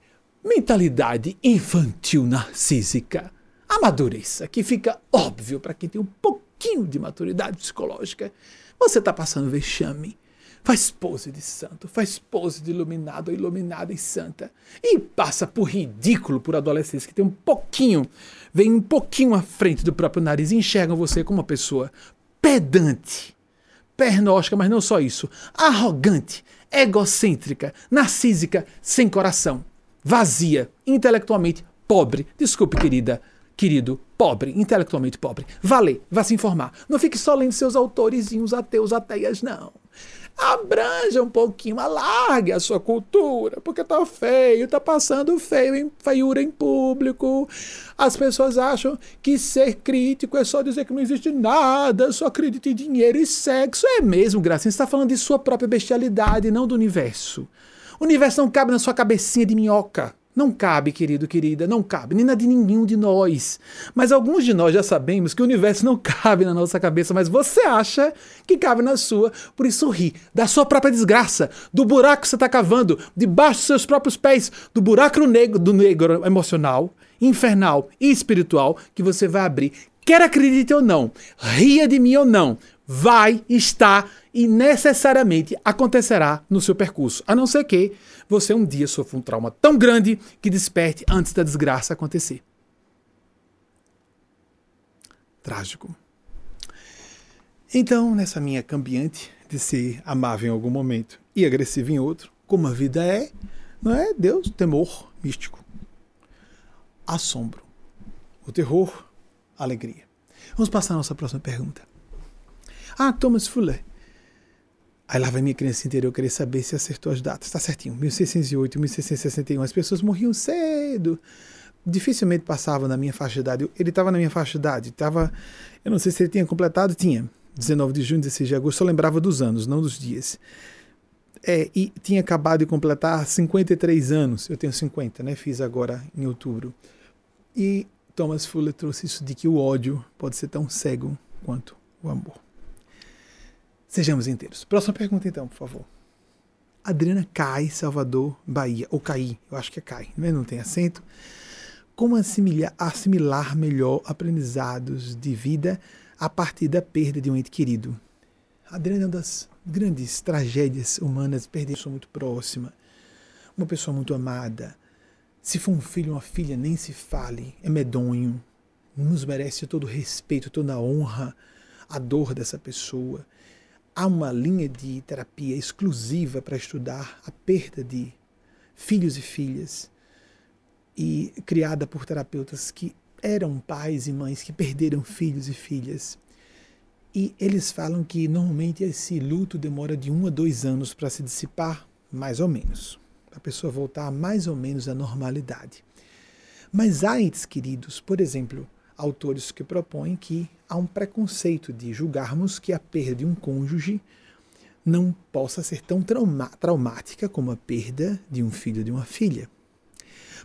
mentalidade infantil narcísica. Amadureça, que fica óbvio para quem tem um pouquinho de maturidade psicológica, você está passando vexame. Faz pose de santo, faz pose de iluminado, iluminada e santa. E passa por ridículo por adolescentes que tem um pouquinho, vem um pouquinho à frente do próprio nariz e enxergam você como uma pessoa pedante, pernóstica, mas não só isso, arrogante, egocêntrica, narcísica, sem coração, vazia, intelectualmente pobre. Desculpe, querida, querido, pobre, intelectualmente pobre. Vá ler, vá se informar. Não fique só lendo seus autorizinhos ateus, ateias, não. Abranja um pouquinho, alargue a sua cultura, porque tá feio, tá passando feio, em, feiura em público. As pessoas acham que ser crítico é só dizer que não existe nada, só acredita em dinheiro e sexo. É mesmo, Gracinha, você está falando de sua própria bestialidade, não do universo. O universo não cabe na sua cabecinha de minhoca. Não cabe, querido, querida, não cabe, nem na de nenhum de nós. Mas alguns de nós já sabemos que o universo não cabe na nossa cabeça, mas você acha que cabe na sua, por isso ri da sua própria desgraça, do buraco que você está cavando, debaixo dos seus próprios pés, do buraco negro, do negro emocional, infernal e espiritual que você vai abrir. Quer acredite ou não, ria de mim ou não, vai estar e necessariamente acontecerá no seu percurso, a não ser que você um dia sofra um trauma tão grande que desperte antes da desgraça acontecer. Trágico. Então, nessa minha cambiante de ser amável em algum momento e agressivo em outro, como a vida é, não é Deus, temor místico, assombro, o terror, alegria. Vamos passar a nossa próxima pergunta. Ah, Thomas Fuller, Aí lá vai minha criança interior querer saber se acertou as datas. Tá certinho. 1608, 1661. As pessoas morriam cedo. Dificilmente passavam na minha faixa de idade. Ele estava na minha faixa de idade. Tava, eu não sei se ele tinha completado. Tinha. 19 de junho, 16 de agosto. Eu lembrava dos anos, não dos dias. É, e tinha acabado de completar 53 anos. Eu tenho 50, né? Fiz agora em outubro. E Thomas Fuller trouxe isso de que o ódio pode ser tão cego quanto o amor. Sejamos inteiros. Próxima pergunta, então, por favor. Adriana Cai, Salvador, Bahia. Ou Cai, eu acho que é Cai, mas não tem acento. Como assimilar, assimilar melhor aprendizados de vida a partir da perda de um ente querido? Adriana é uma das grandes tragédias humanas, perder uma pessoa muito próxima, uma pessoa muito amada. Se for um filho ou uma filha, nem se fale, é medonho, nos merece todo o respeito, toda a honra, a dor dessa pessoa há uma linha de terapia exclusiva para estudar a perda de filhos e filhas e criada por terapeutas que eram pais e mães que perderam filhos e filhas. E eles falam que normalmente esse luto demora de um a dois anos para se dissipar, mais ou menos, para a pessoa voltar mais ou menos à normalidade. Mas há entes queridos, por exemplo, autores que propõem que há um preconceito de julgarmos que a perda de um cônjuge não possa ser tão trauma traumática como a perda de um filho ou de uma filha.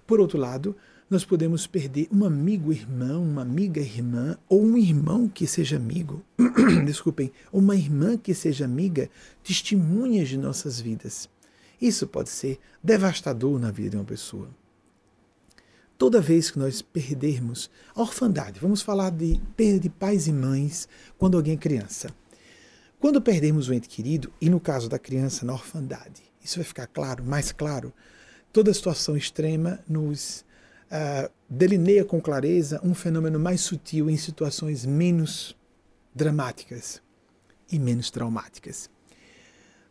Por outro lado, nós podemos perder um amigo irmão, uma amiga irmã, ou um irmão que seja amigo, desculpem, uma irmã que seja amiga, testemunhas de nossas vidas. Isso pode ser devastador na vida de uma pessoa. Toda vez que nós perdermos a orfandade, vamos falar de perda de pais e mães quando alguém é criança. Quando perdemos o ente querido, e no caso da criança na orfandade, isso vai ficar claro, mais claro, toda situação extrema nos uh, delineia com clareza um fenômeno mais sutil em situações menos dramáticas e menos traumáticas.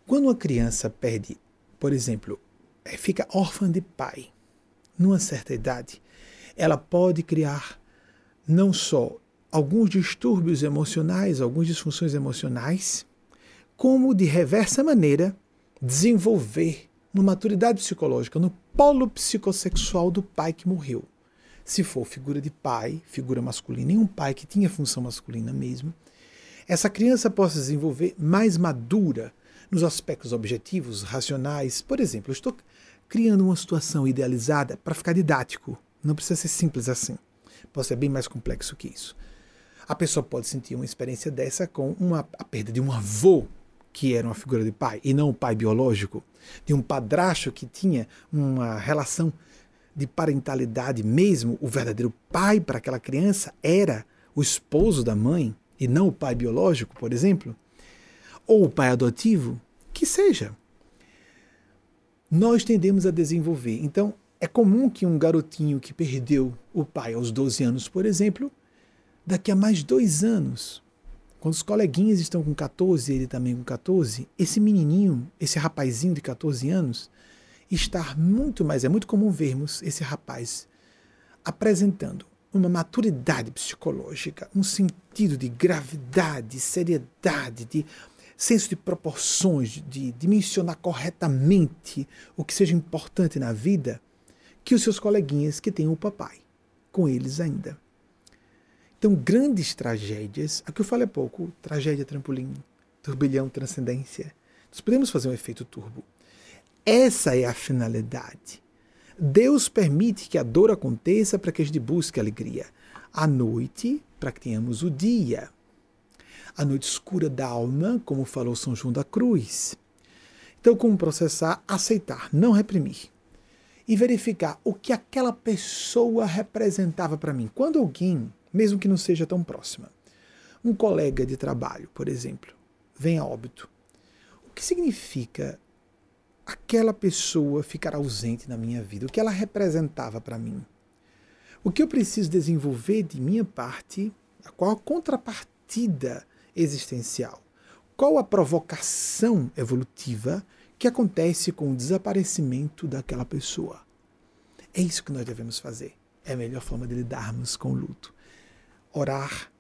Quando uma criança perde, por exemplo, eh, fica órfã de pai, numa certa idade, ela pode criar não só alguns distúrbios emocionais, algumas disfunções emocionais, como de reversa maneira desenvolver uma maturidade psicológica no polo psicossexual do pai que morreu. Se for figura de pai, figura masculina, e um pai que tinha função masculina mesmo, essa criança possa desenvolver mais madura nos aspectos objetivos, racionais. Por exemplo, eu estou criando uma situação idealizada para ficar didático. Não precisa ser simples assim. Pode ser bem mais complexo que isso. A pessoa pode sentir uma experiência dessa com uma, a perda de um avô que era uma figura de pai e não o pai biológico, de um padrasto que tinha uma relação de parentalidade mesmo, o verdadeiro pai para aquela criança era o esposo da mãe e não o pai biológico, por exemplo, ou o pai adotivo, que seja. Nós tendemos a desenvolver. Então, é comum que um garotinho que perdeu o pai aos 12 anos, por exemplo, daqui a mais dois anos, quando os coleguinhas estão com 14, ele também com 14, esse menininho, esse rapazinho de 14 anos, está muito mais, é muito comum vermos esse rapaz apresentando uma maturidade psicológica, um sentido de gravidade, seriedade, de senso de proporções, de dimensionar corretamente o que seja importante na vida, que os seus coleguinhas que têm o papai com eles ainda. Então, grandes tragédias, aqui eu falo é pouco, tragédia trampolim, turbilhão transcendência. Nós podemos fazer um efeito turbo. Essa é a finalidade. Deus permite que a dor aconteça para que a gente busque alegria. À noite, para que tenhamos o dia. A noite escura da alma, como falou São João da Cruz. Então, como processar? Aceitar, não reprimir. E verificar o que aquela pessoa representava para mim. Quando alguém mesmo que não seja tão próxima. Um colega de trabalho, por exemplo, vem a óbito. O que significa aquela pessoa ficar ausente na minha vida? O que ela representava para mim? O que eu preciso desenvolver de minha parte? Qual a contrapartida existencial? Qual a provocação evolutiva que acontece com o desaparecimento daquela pessoa? É isso que nós devemos fazer. É a melhor forma de lidarmos com o luto orar,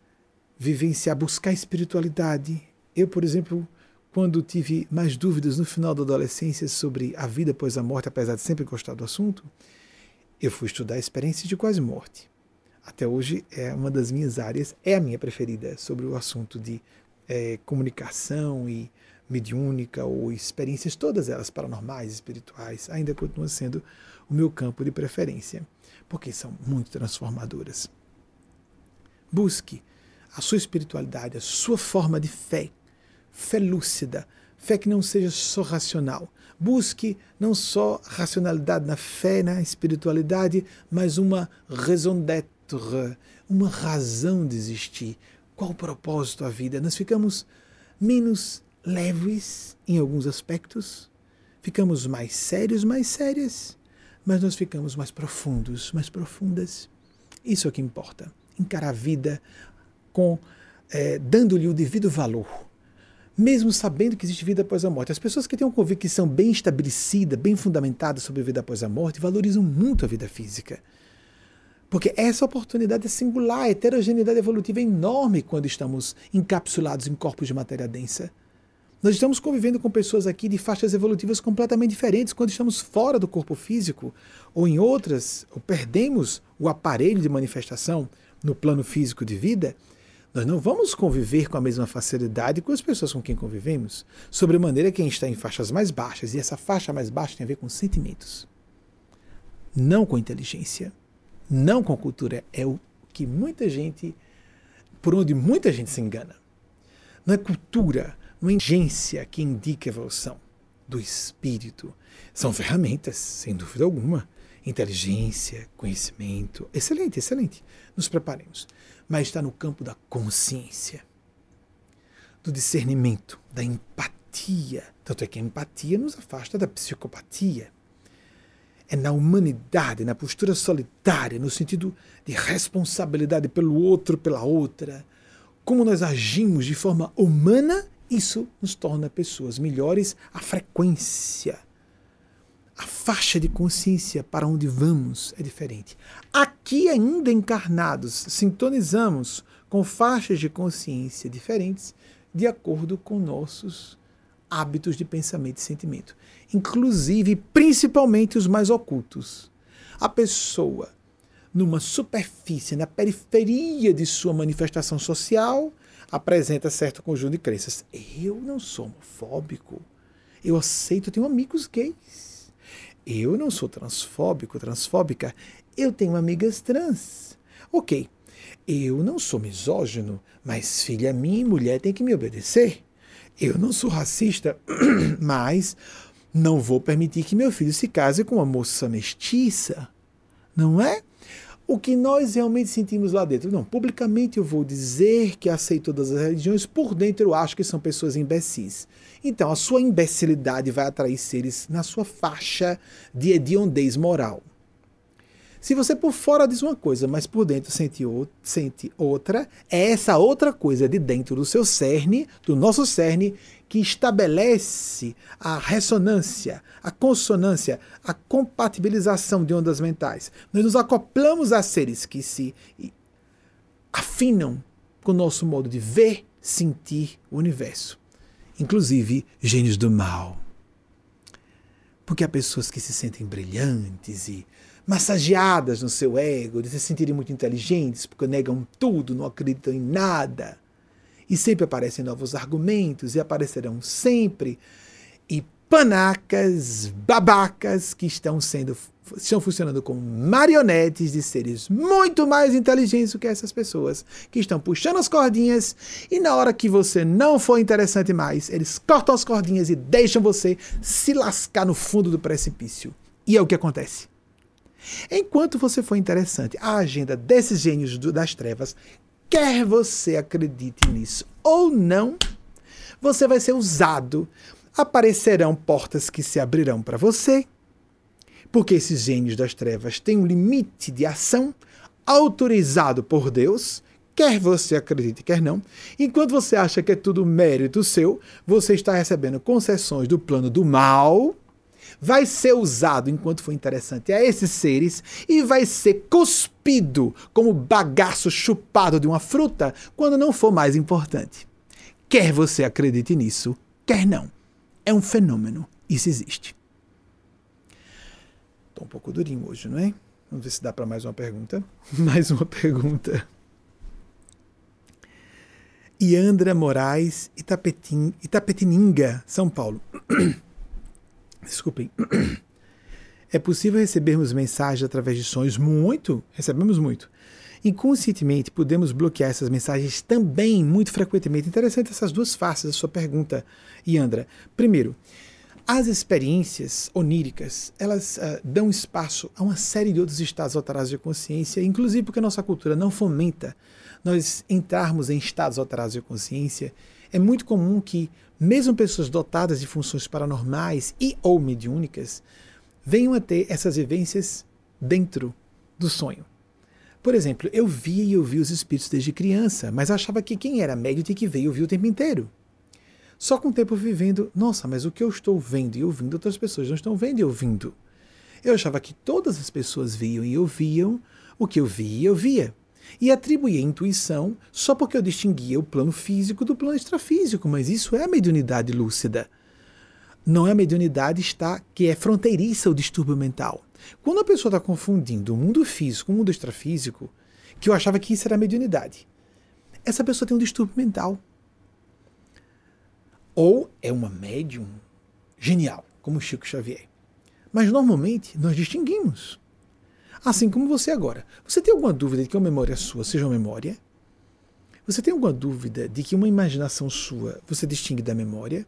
vivenciar, buscar espiritualidade. Eu, por exemplo, quando tive mais dúvidas no final da adolescência sobre a vida após a morte, apesar de sempre gostar do assunto, eu fui estudar experiências de quase morte. Até hoje é uma das minhas áreas, é a minha preferida sobre o assunto de é, comunicação e mediúnica ou experiências, todas elas paranormais, espirituais, ainda continua sendo o meu campo de preferência, porque são muito transformadoras. Busque a sua espiritualidade, a sua forma de fé, fé lúcida, fé que não seja só racional. Busque não só racionalidade na fé, na espiritualidade, mas uma raison d'être, uma razão de existir. Qual o propósito da vida? Nós ficamos menos leves em alguns aspectos, ficamos mais sérios, mais sérias, mas nós ficamos mais profundos, mais profundas. Isso é o que importa encarar a vida com é, dando-lhe o devido valor, mesmo sabendo que existe vida após a morte. As pessoas que têm uma convicção bem estabelecida, bem fundamentada sobre a vida após a morte, valorizam muito a vida física. Porque essa oportunidade é singular, a heterogeneidade evolutiva é enorme quando estamos encapsulados em corpos de matéria densa. Nós estamos convivendo com pessoas aqui de faixas evolutivas completamente diferentes. Quando estamos fora do corpo físico, ou em outras, ou perdemos o aparelho de manifestação, no plano físico de vida, nós não vamos conviver com a mesma facilidade com as pessoas com quem convivemos, sobremaneira quem está em faixas mais baixas, e essa faixa mais baixa tem a ver com sentimentos, não com inteligência, não com cultura. É o que muita gente, por onde muita gente se engana. Não é cultura, não é inteligência que indica a evolução do espírito. São ferramentas, sem dúvida alguma. inteligência, conhecimento. Excelente, excelente. Nos preparemos. Mas está no campo da consciência, do discernimento, da empatia. Tanto é que a empatia nos afasta da psicopatia. É na humanidade, na postura solitária, no sentido de responsabilidade pelo outro, pela outra. Como nós agimos de forma humana, isso nos torna pessoas melhores. A frequência a faixa de consciência para onde vamos é diferente. Aqui, ainda encarnados, sintonizamos com faixas de consciência diferentes de acordo com nossos hábitos de pensamento e sentimento, inclusive, principalmente os mais ocultos. A pessoa, numa superfície, na periferia de sua manifestação social, apresenta certo conjunto de crenças. Eu não sou homofóbico. Eu aceito, tenho amigos gays eu não sou transfóbico, transfóbica. Eu tenho amigas trans. Ok. Eu não sou misógino, mas filha minha e mulher tem que me obedecer. Eu não sou racista, mas não vou permitir que meu filho se case com uma moça mestiça. Não é? O que nós realmente sentimos lá dentro. Não, publicamente eu vou dizer que aceito todas as religiões, por dentro eu acho que são pessoas imbecis. Então, a sua imbecilidade vai atrair seres na sua faixa de hediondez moral. Se você por fora diz uma coisa, mas por dentro sente, sente outra, é essa outra coisa de dentro do seu cerne, do nosso cerne, que estabelece a ressonância, a consonância, a compatibilização de ondas mentais. Nós nos acoplamos a seres que se afinam com o nosso modo de ver, sentir o universo inclusive gênios do mal. Porque há pessoas que se sentem brilhantes e massageadas no seu ego, de se sentirem muito inteligentes, porque negam tudo, não acreditam em nada. E sempre aparecem novos argumentos e aparecerão sempre. E panacas, babacas que estão sendo estão funcionando como marionetes de seres muito mais inteligentes do que essas pessoas, que estão puxando as cordinhas e na hora que você não for interessante mais, eles cortam as cordinhas e deixam você se lascar no fundo do precipício. E é o que acontece. Enquanto você for interessante, a agenda desses gênios das trevas, quer você acredite nisso ou não, você vai ser usado aparecerão portas que se abrirão para você, porque esses gênios das trevas têm um limite de ação autorizado por Deus, quer você acredite, quer não. Enquanto você acha que é tudo mérito seu, você está recebendo concessões do plano do mal, vai ser usado enquanto for interessante a esses seres e vai ser cuspido como bagaço chupado de uma fruta quando não for mais importante. Quer você acredite nisso, quer não é um fenômeno. Isso existe. Estou um pouco durinho hoje, não é? Vamos ver se dá para mais uma pergunta. Mais uma pergunta. Iandra Moraes, Itapetim, Itapetininga, São Paulo. Desculpem. É possível recebermos mensagens através de sonhos? Muito. Recebemos muito. Inconscientemente, podemos bloquear essas mensagens também muito frequentemente. Interessante essas duas faces da sua pergunta, Yandra. Primeiro, as experiências oníricas, elas uh, dão espaço a uma série de outros estados alterados de consciência, inclusive porque a nossa cultura não fomenta nós entrarmos em estados alterados de consciência. É muito comum que, mesmo pessoas dotadas de funções paranormais e ou mediúnicas, venham a ter essas vivências dentro do sonho. Por exemplo, eu via e ouvia os espíritos desde criança, mas achava que quem era médio tinha que ver e ouvir o tempo inteiro. Só com o tempo vivendo, nossa, mas o que eu estou vendo e ouvindo, outras pessoas não estão vendo e ouvindo. Eu achava que todas as pessoas viam e ouviam o que eu via e ouvia. E atribuía intuição só porque eu distinguia o plano físico do plano extrafísico, mas isso é a mediunidade lúcida. Não é a mediunidade está que é fronteiriça o distúrbio mental. Quando a pessoa está confundindo o mundo físico com o mundo extrafísico, que eu achava que isso era mediunidade, essa pessoa tem um distúrbio mental. Ou é uma médium genial, como Chico Xavier. Mas normalmente nós distinguimos. Assim como você agora. Você tem alguma dúvida de que uma memória sua seja uma memória? Você tem alguma dúvida de que uma imaginação sua você distingue da memória?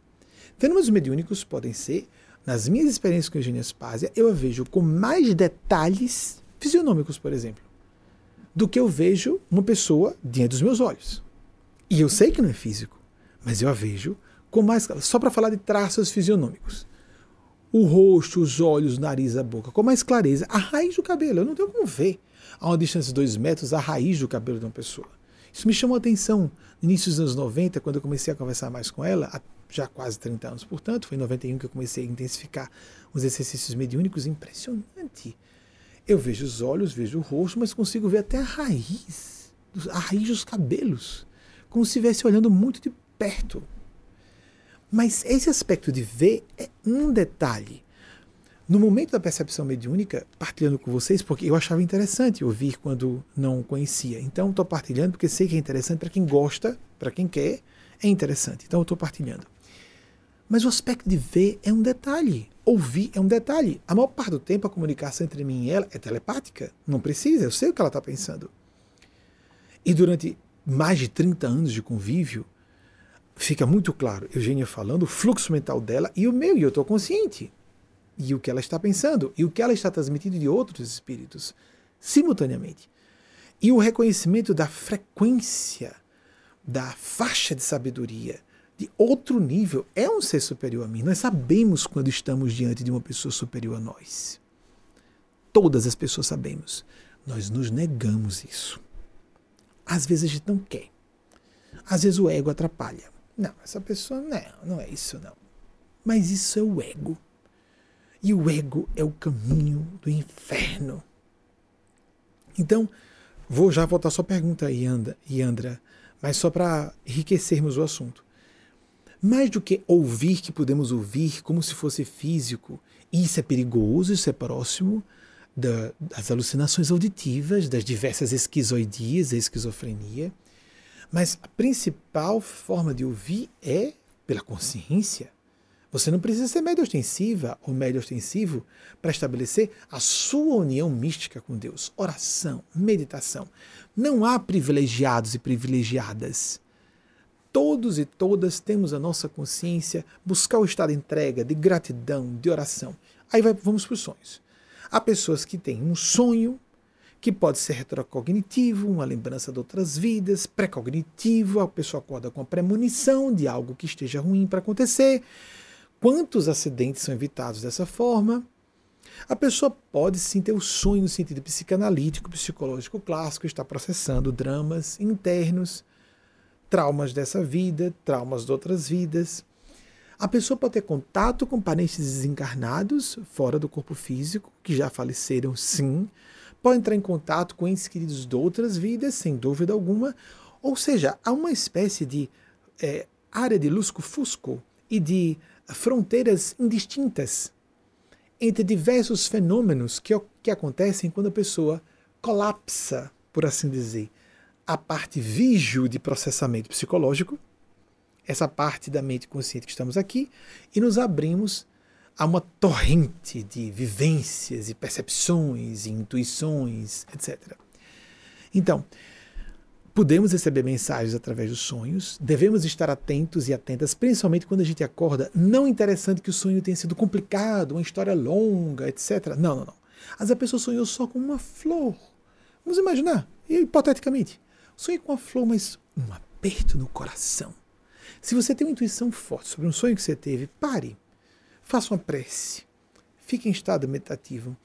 Fenômenos mediúnicos podem ser nas minhas experiências com Eugênia Spazia, eu a vejo com mais detalhes fisionômicos, por exemplo, do que eu vejo uma pessoa diante dos meus olhos. E eu sei que não é físico, mas eu a vejo com mais. Só para falar de traços fisionômicos. O rosto, os olhos, o nariz, a boca, com mais clareza. A raiz do cabelo, eu não tenho como ver, a uma distância de dois metros, a raiz do cabelo de uma pessoa. Isso me chamou a atenção no início dos anos 90, quando eu comecei a conversar mais com ela, já quase 30 anos, portanto, foi em 91 que eu comecei a intensificar os exercícios mediúnicos, impressionante. Eu vejo os olhos, vejo o rosto, mas consigo ver até a raiz, a raiz dos cabelos, como se estivesse olhando muito de perto. Mas esse aspecto de ver é um detalhe. No momento da percepção mediúnica, partilhando com vocês, porque eu achava interessante ouvir quando não conhecia. Então, estou partilhando porque sei que é interessante para quem gosta, para quem quer, é interessante. Então, estou partilhando. Mas o aspecto de ver é um detalhe. Ouvir é um detalhe. A maior parte do tempo a comunicação entre mim e ela é telepática. Não precisa, eu sei o que ela está pensando. E durante mais de 30 anos de convívio, fica muito claro, Eugênia falando, o fluxo mental dela e o meu, e eu estou consciente. E o que ela está pensando, e o que ela está transmitindo de outros espíritos, simultaneamente. E o reconhecimento da frequência, da faixa de sabedoria, de outro nível, é um ser superior a mim. Nós sabemos quando estamos diante de uma pessoa superior a nós. Todas as pessoas sabemos. Nós nos negamos isso. Às vezes a gente não quer. Às vezes o ego atrapalha. Não, essa pessoa não, não é isso não. Mas isso é o ego. E o ego é o caminho do inferno. Então, vou já voltar à sua pergunta, Yandra, mas só para enriquecermos o assunto. Mais do que ouvir que podemos ouvir como se fosse físico, isso é perigoso, isso é próximo da, das alucinações auditivas, das diversas esquizoidias, a esquizofrenia. Mas a principal forma de ouvir é pela consciência. Você não precisa ser médio ostensiva ou médio ostensivo para estabelecer a sua união mística com Deus. Oração, meditação. Não há privilegiados e privilegiadas todos e todas temos a nossa consciência, buscar o estado de entrega, de gratidão, de oração. Aí vai, vamos para os sonhos. Há pessoas que têm um sonho, que pode ser retrocognitivo, uma lembrança de outras vidas, pré-cognitivo, a pessoa acorda com a premonição de algo que esteja ruim para acontecer. Quantos acidentes são evitados dessa forma? A pessoa pode sim ter o sonho no sentido psicanalítico, psicológico clássico, estar processando dramas internos, traumas dessa vida, traumas de outras vidas. A pessoa pode ter contato com parentes desencarnados fora do corpo físico, que já faleceram, sim. Pode entrar em contato com entes queridos de outras vidas, sem dúvida alguma. Ou seja, há uma espécie de é, área de lusco-fusco e de fronteiras indistintas entre diversos fenômenos que, que acontecem quando a pessoa colapsa, por assim dizer, a parte vígio de processamento psicológico, essa parte da mente consciente que estamos aqui, e nos abrimos a uma torrente de vivências e percepções e intuições, etc. Então, podemos receber mensagens através dos sonhos, devemos estar atentos e atentas, principalmente quando a gente acorda. Não interessante que o sonho tenha sido complicado, uma história longa, etc. Não, não, não. Vezes a pessoa sonhou só com uma flor. Vamos imaginar, hipoteticamente. Sonhe com a flor, mas um aperto no coração. Se você tem uma intuição forte sobre um sonho que você teve, pare. Faça uma prece. Fique em estado meditativo.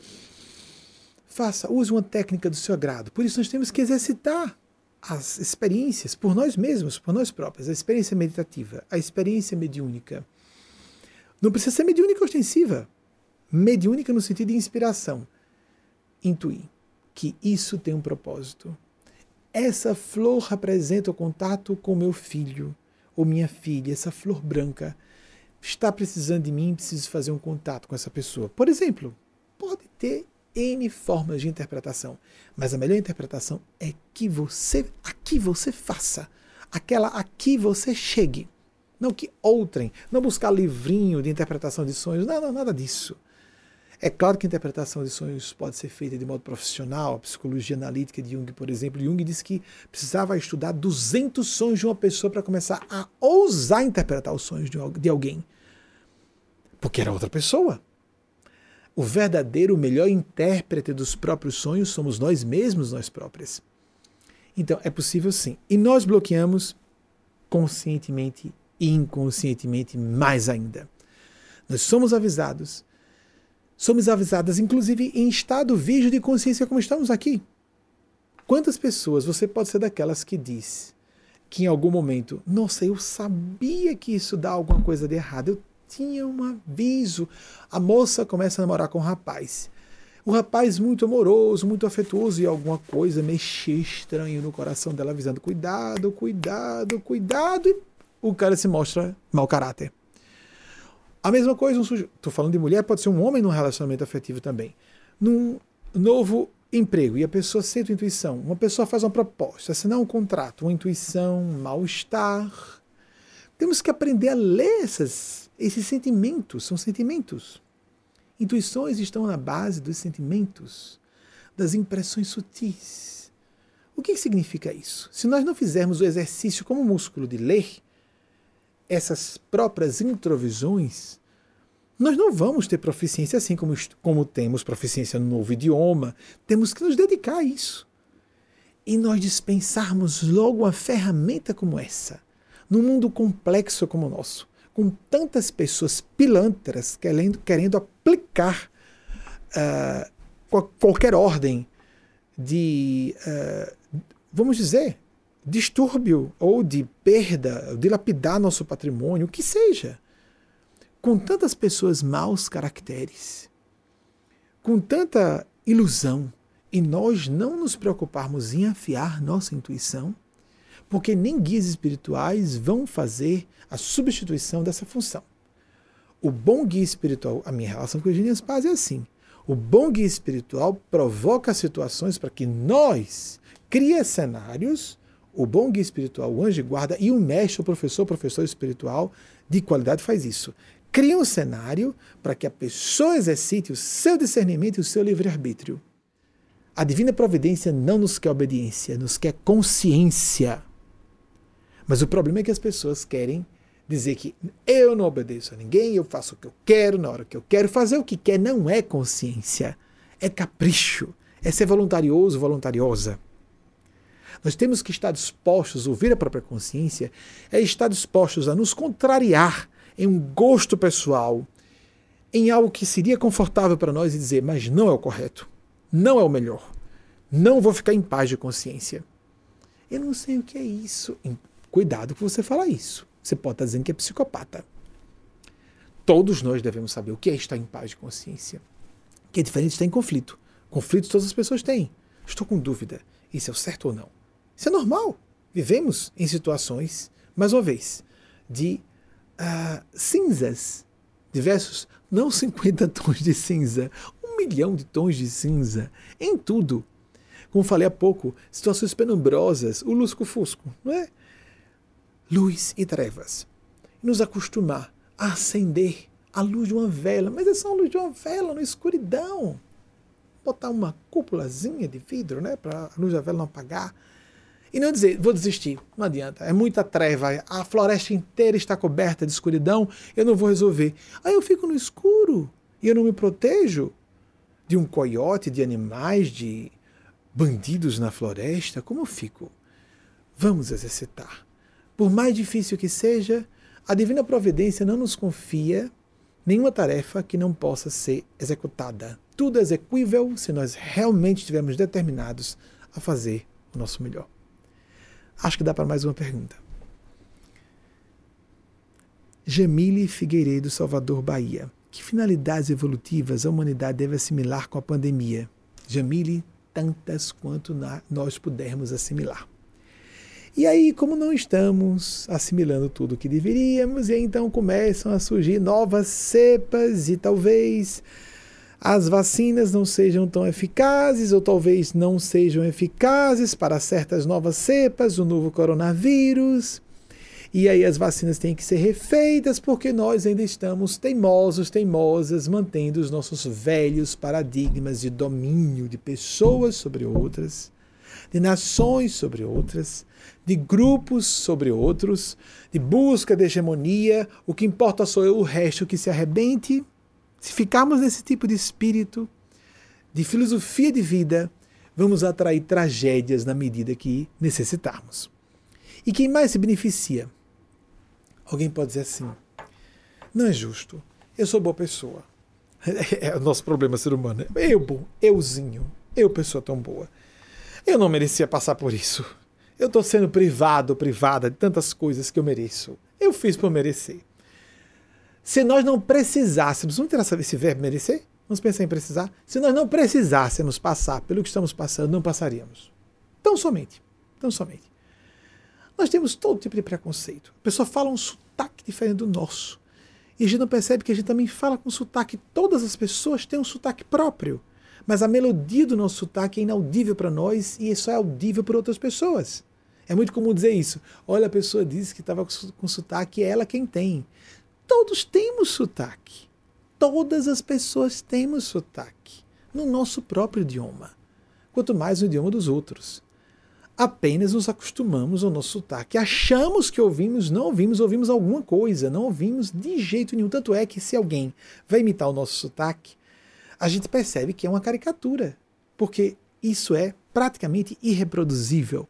Faça, use uma técnica do seu agrado. Por isso nós temos que exercitar as experiências por nós mesmos, por nós próprios. A experiência meditativa, a experiência mediúnica. Não precisa ser mediúnica ostensiva. Mediúnica no sentido de inspiração. Intuir que isso tem um propósito essa flor representa o contato com meu filho ou minha filha, essa flor branca está precisando de mim, preciso fazer um contato com essa pessoa. Por exemplo, pode ter N formas de interpretação, mas a melhor interpretação é que você, aqui você faça, aquela aqui você chegue. Não que outrem, não buscar livrinho de interpretação de sonhos, não, não, nada disso. É claro que a interpretação de sonhos pode ser feita de modo profissional. A psicologia analítica de Jung, por exemplo, Jung disse que precisava estudar 200 sonhos de uma pessoa para começar a ousar interpretar os sonhos de alguém. porque era outra pessoa. O verdadeiro, o melhor intérprete dos próprios sonhos somos nós mesmos, nós próprios. Então, é possível sim. E nós bloqueamos conscientemente e inconscientemente mais ainda. Nós somos avisados. Somos avisadas, inclusive, em estado vígio de consciência, como estamos aqui. Quantas pessoas você pode ser daquelas que diz que em algum momento, nossa, eu sabia que isso dá alguma coisa de errado, eu tinha um aviso. A moça começa a namorar com o rapaz. O rapaz muito amoroso, muito afetuoso e alguma coisa mexer estranho no coração dela, avisando: cuidado, cuidado, cuidado. E o cara se mostra mau caráter. A mesma coisa, um sujeito, estou falando de mulher, pode ser um homem num relacionamento afetivo também. Num novo emprego e a pessoa sente intuição, uma pessoa faz uma proposta, assinar um contrato, uma intuição, mal-estar. Temos que aprender a ler essas, esses sentimentos, são sentimentos. Intuições estão na base dos sentimentos, das impressões sutis. O que significa isso? Se nós não fizermos o exercício como músculo de ler essas próprias introvisões, nós não vamos ter proficiência assim como, como temos proficiência no novo idioma. Temos que nos dedicar a isso. E nós dispensarmos logo uma ferramenta como essa, num mundo complexo como o nosso com tantas pessoas pilantras querendo, querendo aplicar uh, qualquer ordem de, uh, vamos dizer, distúrbio ou de perda, de lapidar nosso patrimônio, o que seja. Com tantas pessoas maus caracteres, com tanta ilusão, e nós não nos preocuparmos em afiar nossa intuição, porque nem guias espirituais vão fazer a substituição dessa função. O bom guia espiritual, a minha relação com Eugênia Paz é assim. O bom guia espiritual provoca situações para que nós crie cenários. O bom guia espiritual, o anjo guarda e o mestre, o professor, o professor espiritual de qualidade faz isso. Cria um cenário para que a pessoa exercite o seu discernimento e o seu livre-arbítrio. A divina providência não nos quer obediência, nos quer consciência. Mas o problema é que as pessoas querem dizer que eu não obedeço a ninguém, eu faço o que eu quero na hora que eu quero. Fazer o que quer não é consciência, é capricho, é ser voluntarioso, voluntariosa. Nós temos que estar dispostos a ouvir a própria consciência, é estar dispostos a nos contrariar em um gosto pessoal, em algo que seria confortável para nós e dizer, mas não é o correto, não é o melhor, não vou ficar em paz de consciência. Eu não sei o que é isso. Cuidado que você fala isso. Você pode estar dizendo que é psicopata. Todos nós devemos saber o que é estar em paz de consciência. Que é diferente de estar em conflito. Conflitos todas as pessoas têm. Estou com dúvida. Isso é o certo ou não? Isso é normal. Vivemos em situações, mais uma vez, de uh, cinzas diversos, não 50 tons de cinza, um milhão de tons de cinza em tudo. Como falei há pouco, situações penumbrosas, o lusco-fusco, não é? luz e trevas. Nos acostumar a acender a luz de uma vela, mas é só a luz de uma vela na escuridão. Botar uma cúpulazinha de vidro, né, para a luz da vela não apagar. E não dizer, vou desistir, não adianta, é muita treva, a floresta inteira está coberta de escuridão, eu não vou resolver. Aí eu fico no escuro e eu não me protejo de um coiote, de animais, de bandidos na floresta, como eu fico? Vamos exercitar por mais difícil que seja, a divina providência não nos confia nenhuma tarefa que não possa ser executada. Tudo é execuível se nós realmente estivermos determinados a fazer o nosso melhor. Acho que dá para mais uma pergunta. Jamile Figueiredo, Salvador, Bahia. Que finalidades evolutivas a humanidade deve assimilar com a pandemia? Jamile, tantas quanto nós pudermos assimilar. E aí, como não estamos assimilando tudo o que deveríamos, e então começam a surgir novas cepas e talvez as vacinas não sejam tão eficazes ou talvez não sejam eficazes para certas novas cepas, o novo coronavírus. E aí as vacinas têm que ser refeitas porque nós ainda estamos teimosos, teimosas, mantendo os nossos velhos paradigmas de domínio de pessoas sobre outras de nações sobre outras, de grupos sobre outros, de busca de hegemonia. O que importa sou eu, o resto que se arrebente. Se ficarmos nesse tipo de espírito, de filosofia de vida, vamos atrair tragédias na medida que necessitarmos. E quem mais se beneficia? Alguém pode dizer assim: não é justo, eu sou boa pessoa. É o nosso problema ser humano. Eu bom, euzinho, eu pessoa tão boa. Eu não merecia passar por isso. Eu estou sendo privado, privada de tantas coisas que eu mereço. Eu fiz por merecer. Se nós não precisássemos, vamos ter esse verbo merecer? Vamos pensar em precisar? Se nós não precisássemos passar pelo que estamos passando, não passaríamos. Tão somente. Tão somente. Nós temos todo tipo de preconceito. A pessoa fala um sotaque diferente do nosso. E a gente não percebe que a gente também fala com sotaque. Todas as pessoas têm um sotaque próprio. Mas a melodia do nosso sotaque é inaudível para nós e só é audível por outras pessoas. É muito comum dizer isso. Olha, a pessoa disse que estava com sotaque, é ela quem tem. Todos temos sotaque. Todas as pessoas temos sotaque. No nosso próprio idioma. Quanto mais no idioma dos outros apenas nos acostumamos ao nosso sotaque. Achamos que ouvimos, não ouvimos, ouvimos alguma coisa, não ouvimos de jeito nenhum. Tanto é que se alguém vai imitar o nosso sotaque, a gente percebe que é uma caricatura, porque isso é praticamente irreproduzível.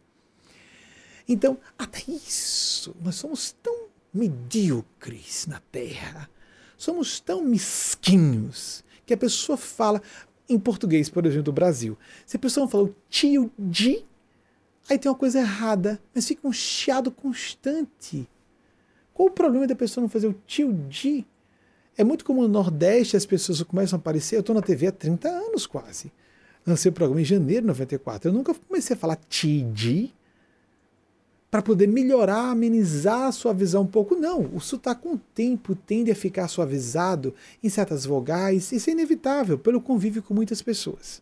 Então, até isso, nós somos tão medíocres na Terra, somos tão mesquinhos, que a pessoa fala, em português, por exemplo, do Brasil, se a pessoa fala o tio de Aí tem uma coisa errada, mas fica um chiado constante. Qual o problema da pessoa não fazer o tio de? É muito comum no Nordeste as pessoas começam a aparecer. Eu estou na TV há 30 anos quase. Lancei o programa em janeiro de 94. Eu nunca comecei a falar TD para poder melhorar, amenizar, suavizar um pouco. Não, o sotaque com o tempo tende a ficar suavizado em certas vogais. Isso é inevitável pelo convívio com muitas pessoas.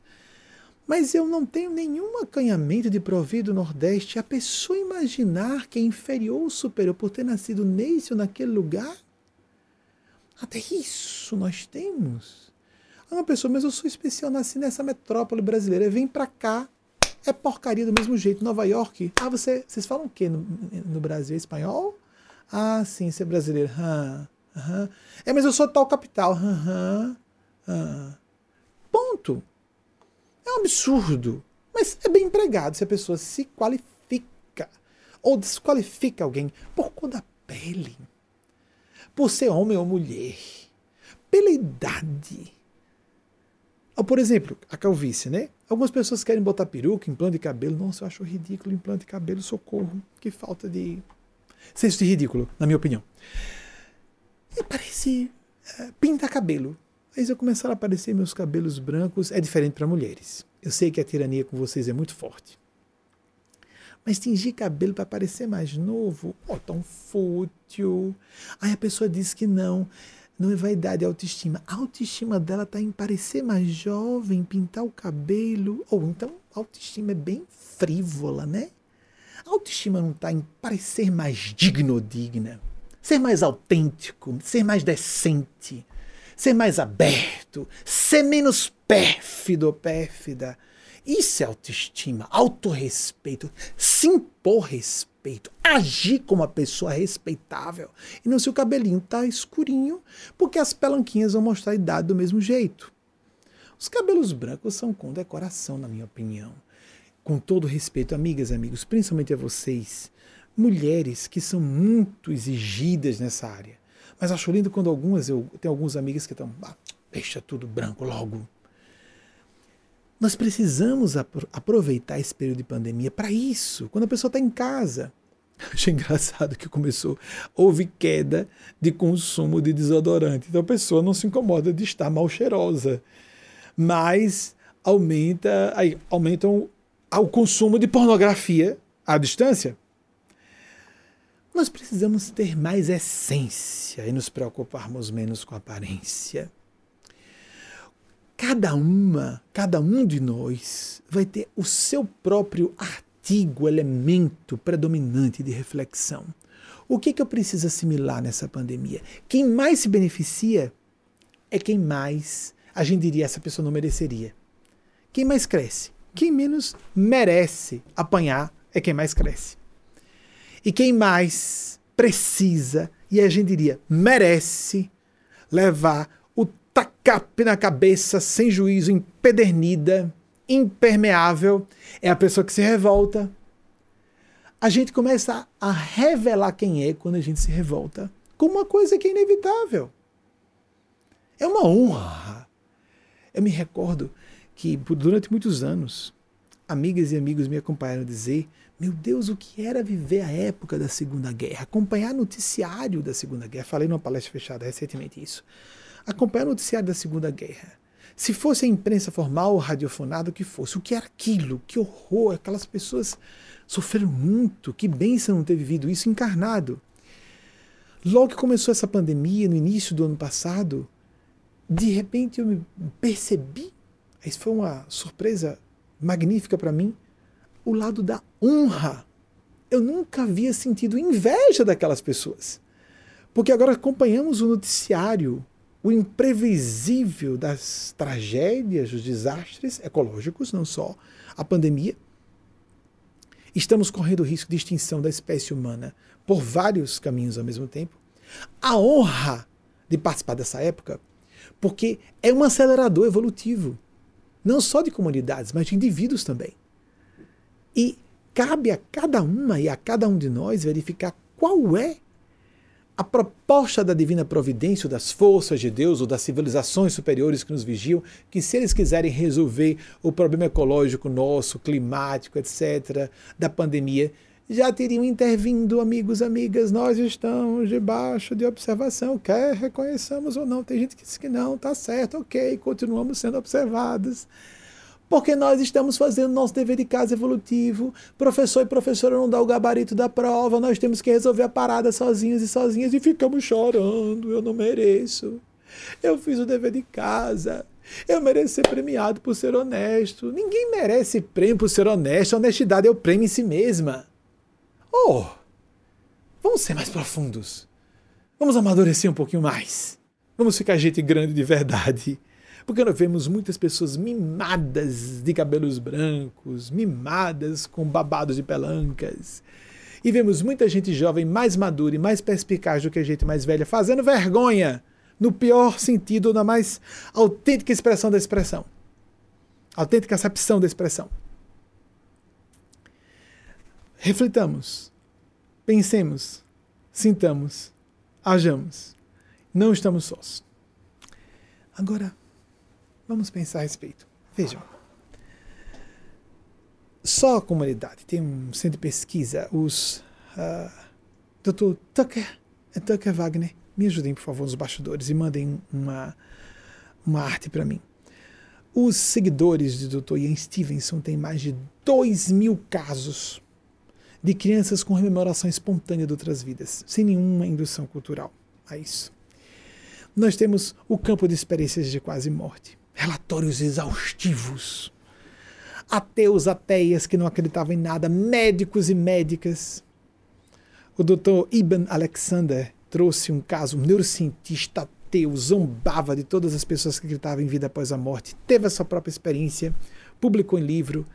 Mas eu não tenho nenhum acanhamento de provido do Nordeste. A pessoa imaginar que é inferior ou superior por ter nascido nesse ou naquele lugar? Até isso nós temos. Uma pessoa, mas eu sou especial, nasci nessa metrópole brasileira. Vem para cá, é porcaria do mesmo jeito. Nova York. Ah, você, vocês falam o quê no, no Brasil? Espanhol? Ah, sim, você é brasileiro. Ah, ah. É, mas eu sou tal capital. Ah. Ponto. É um absurdo. Mas é bem empregado se a pessoa se qualifica ou desqualifica alguém por cor da pele, por ser homem ou mulher, pela idade. Ou, por exemplo, a calvície, né? Algumas pessoas querem botar peruca, implante de cabelo. Nossa, eu acho ridículo implante de cabelo, socorro. Que falta de senso de ridículo, na minha opinião. E parece é, pinta cabelo. Mas eu começaram a aparecer meus cabelos brancos. É diferente para mulheres. Eu sei que a tirania com vocês é muito forte. Mas tingir cabelo para parecer mais novo, oh, tão fútil. Aí a pessoa diz que não. Não é vaidade, é autoestima. A autoestima dela está em parecer mais jovem, pintar o cabelo. Ou então, a autoestima é bem frívola, né? A autoestima não está em parecer mais digno ou digna. Ser mais autêntico, ser mais decente ser mais aberto, ser menos pérfido ou pérfida. Isso é autoestima, autorrespeito, se impor respeito, agir como uma pessoa respeitável. E não se o cabelinho tá escurinho, porque as pelanquinhas vão mostrar a idade do mesmo jeito. Os cabelos brancos são com decoração, na minha opinião. Com todo respeito, amigas e amigos, principalmente a vocês, mulheres que são muito exigidas nessa área. Mas acho lindo quando algumas, eu tenho alguns amigos que estão, ah, deixa tudo branco logo. Nós precisamos aproveitar esse período de pandemia para isso. Quando a pessoa está em casa, Achei engraçado que começou, houve queda de consumo de desodorante. Então a pessoa não se incomoda de estar mal cheirosa, mas aumenta, aí, aumentam o consumo de pornografia à distância. Nós precisamos ter mais essência e nos preocuparmos menos com aparência. Cada uma, cada um de nós vai ter o seu próprio artigo, elemento predominante de reflexão. O que, que eu preciso assimilar nessa pandemia? Quem mais se beneficia é quem mais, a gente diria, essa pessoa não mereceria. Quem mais cresce? quem menos merece apanhar é quem mais cresce. E quem mais precisa, e a gente diria, merece levar tacape na cabeça, sem juízo, empedernida, impermeável, é a pessoa que se revolta. A gente começa a revelar quem é quando a gente se revolta com uma coisa que é inevitável. É uma honra. Eu me recordo que durante muitos anos, amigas e amigos me acompanharam dizer: Meu Deus, o que era viver a época da Segunda Guerra? Acompanhar noticiário da Segunda Guerra. Falei numa palestra fechada recentemente isso. Acompanhar noticiário da Segunda Guerra. Se fosse a imprensa formal, radiofonada, o que fosse, o que era aquilo? Que horror! Aquelas pessoas sofreram muito. Que bênção não ter vivido isso encarnado. Logo que começou essa pandemia, no início do ano passado, de repente eu me percebi, isso foi uma surpresa magnífica para mim, o lado da honra. Eu nunca havia sentido inveja daquelas pessoas. Porque agora acompanhamos o noticiário, o imprevisível das tragédias, dos desastres ecológicos, não só a pandemia. Estamos correndo o risco de extinção da espécie humana por vários caminhos ao mesmo tempo. A honra de participar dessa época porque é um acelerador evolutivo, não só de comunidades, mas de indivíduos também. E cabe a cada uma e a cada um de nós verificar qual é a proposta da divina providência, ou das forças de Deus, ou das civilizações superiores que nos vigiam, que se eles quiserem resolver o problema ecológico nosso, climático, etc., da pandemia, já teriam intervindo, amigos, amigas, nós estamos debaixo de observação, quer reconheçamos ou não. Tem gente que diz que não, tá certo, ok, continuamos sendo observados. Porque nós estamos fazendo nosso dever de casa evolutivo. Professor e professora não dá o gabarito da prova, nós temos que resolver a parada sozinhos e sozinhas e ficamos chorando. Eu não mereço. Eu fiz o dever de casa. Eu mereço ser premiado por ser honesto. Ninguém merece prêmio por ser honesto. A honestidade é o prêmio em si mesma. Oh, vamos ser mais profundos. Vamos amadurecer um pouquinho mais. Vamos ficar gente grande de verdade. Porque nós vemos muitas pessoas mimadas de cabelos brancos, mimadas com babados de pelancas. E vemos muita gente jovem mais madura e mais perspicaz do que a gente mais velha fazendo vergonha, no pior sentido, na mais autêntica expressão da expressão. Autêntica acepção da expressão. Reflitamos, pensemos, sintamos, hajamos. Não estamos sós. Agora, vamos pensar a respeito. Vejam. Só a comunidade tem um centro de pesquisa, os uh, Dr. Tucker e Tucker Wagner. Me ajudem, por favor, nos bastidores e mandem uma, uma arte para mim. Os seguidores do Dr. Ian Stevenson têm mais de 2 mil casos de crianças com rememoração espontânea de outras vidas, sem nenhuma indução cultural a isso. Nós temos o campo de experiências de quase morte, relatórios exaustivos, ateus, ateias que não acreditavam em nada, médicos e médicas. O Dr. Ibn Alexander trouxe um caso, um neurocientista ateu, zombava de todas as pessoas que acreditavam em vida após a morte, teve a sua própria experiência, publicou em livro.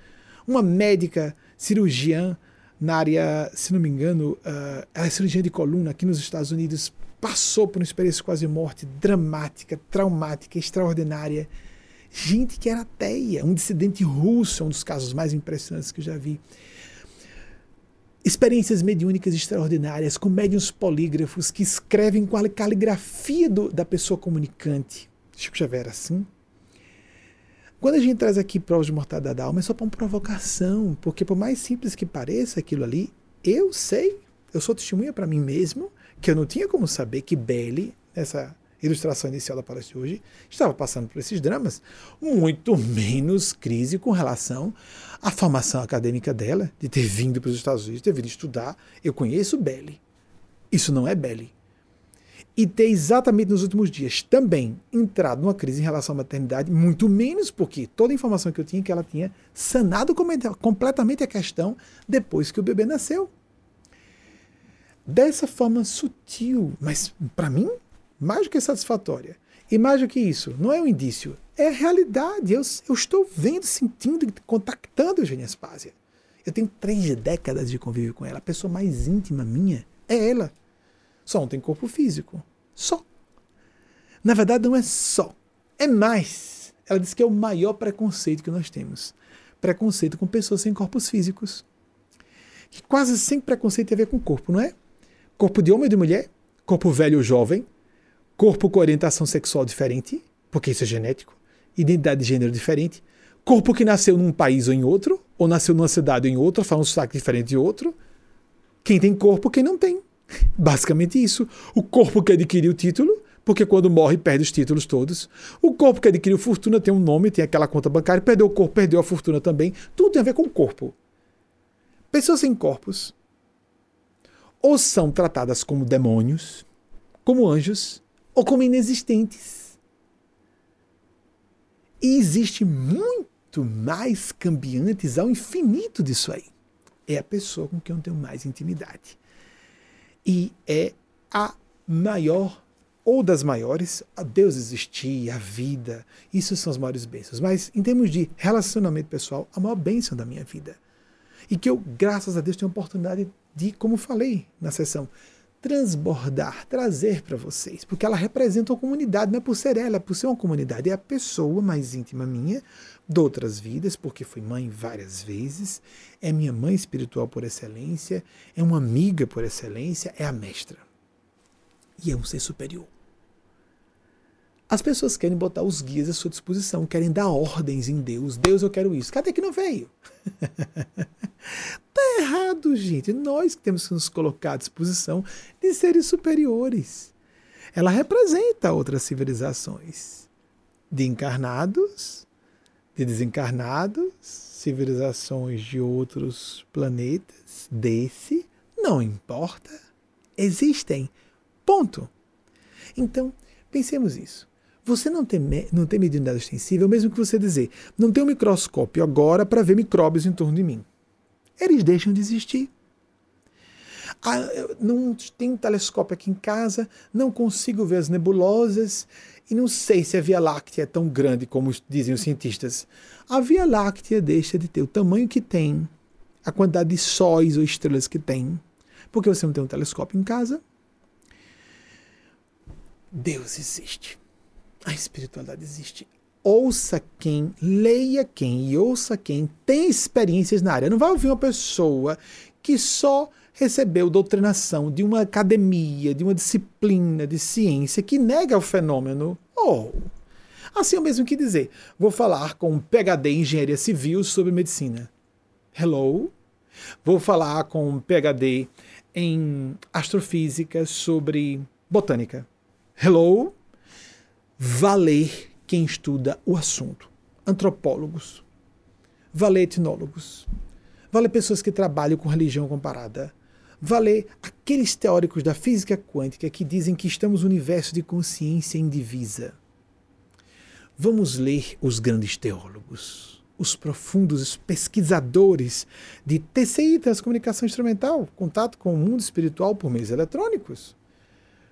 Uma médica cirurgiã na área, se não me engano, uh, ela é cirurgiã de coluna aqui nos Estados Unidos, passou por uma experiência quase morte dramática, traumática, extraordinária. Gente que era ateia, um dissidente russo, um dos casos mais impressionantes que eu já vi. Experiências mediúnicas extraordinárias, com médiuns polígrafos que escrevem com a caligrafia do, da pessoa comunicante. Chico Xavier era assim. Quando a gente traz aqui provas de mortalidade da alma, é só para uma provocação, porque por mais simples que pareça aquilo ali, eu sei, eu sou testemunha para mim mesmo, que eu não tinha como saber que Belly, nessa ilustração inicial da palestra de hoje, estava passando por esses dramas, muito menos crise com relação à formação acadêmica dela, de ter vindo para os Estados Unidos, ter vindo estudar. Eu conheço Belly. Isso não é Belly e ter exatamente nos últimos dias também entrado numa crise em relação à maternidade, muito menos porque toda a informação que eu tinha é que ela tinha sanado completamente a questão depois que o bebê nasceu. Dessa forma sutil, mas para mim, mais do que satisfatória. E mais do que isso, não é um indício, é a realidade. Eu, eu estou vendo, sentindo, contactando Eugênia Spásia. Eu tenho três décadas de convívio com ela. A pessoa mais íntima minha é ela. Só não tem corpo físico. Só. Na verdade, não é só. É mais. Ela diz que é o maior preconceito que nós temos. Preconceito com pessoas sem corpos físicos. Que quase sempre preconceito tem a ver com corpo, não é? Corpo de homem ou de mulher, corpo velho ou jovem, corpo com orientação sexual diferente, porque isso é genético, identidade de gênero diferente, corpo que nasceu num país ou em outro, ou nasceu numa cidade ou em outra, fala um sotaque diferente de outro. Quem tem corpo, quem não tem. Basicamente isso. O corpo que adquiriu o título, porque quando morre perde os títulos todos. O corpo que adquiriu fortuna tem um nome, tem aquela conta bancária, perdeu o corpo, perdeu a fortuna também. Tudo tem a ver com o corpo. Pessoas sem corpos ou são tratadas como demônios, como anjos, ou como inexistentes. E existe muito mais cambiantes ao infinito disso aí. É a pessoa com quem eu tenho mais intimidade. E é a maior ou das maiores, a Deus existir, a vida, isso são as maiores bênçãos. Mas em termos de relacionamento pessoal, a maior bênção da minha vida. E que eu, graças a Deus, tenho a oportunidade de, como falei na sessão, transbordar, trazer para vocês, porque ela representa uma comunidade, não é por ser ela, é por ser uma comunidade, é a pessoa mais íntima minha, de outras vidas, porque fui mãe várias vezes, é minha mãe espiritual por excelência, é uma amiga por excelência, é a mestra. E é um ser superior. As pessoas querem botar os guias à sua disposição, querem dar ordens em Deus. Deus, eu quero isso. Cadê que não veio? tá errado, gente. Nós que temos que nos colocar à disposição de seres superiores. Ela representa outras civilizações de encarnados, de desencarnados, civilizações de outros planetas, desse, não importa. Existem. Ponto. Então, pensemos isso. Você não tem, não tem mediunidade extensível, mesmo que você dizer, não tem um microscópio agora para ver micróbios em torno de mim. Eles deixam de existir. Ah, não tem um telescópio aqui em casa, não consigo ver as nebulosas e não sei se a Via Láctea é tão grande como dizem os cientistas. A Via Láctea deixa de ter o tamanho que tem, a quantidade de sóis ou estrelas que tem, porque você não tem um telescópio em casa. Deus existe. A espiritualidade existe. Ouça quem, leia quem e ouça quem tem experiências na área. Não vai ouvir uma pessoa que só recebeu doutrinação de uma academia, de uma disciplina de ciência que nega o fenômeno. Oh, assim o mesmo que dizer, vou falar com um PhD em engenharia civil sobre medicina. Hello? Vou falar com um PhD em astrofísica sobre botânica. Hello? Valer quem estuda o assunto. Antropólogos, valer etnólogos, valer pessoas que trabalham com religião comparada, valer aqueles teóricos da física quântica que dizem que estamos no universo de consciência indivisa. Vamos ler os grandes teólogos, os profundos pesquisadores de TCI, transcomunicação instrumental, contato com o mundo espiritual por meios eletrônicos.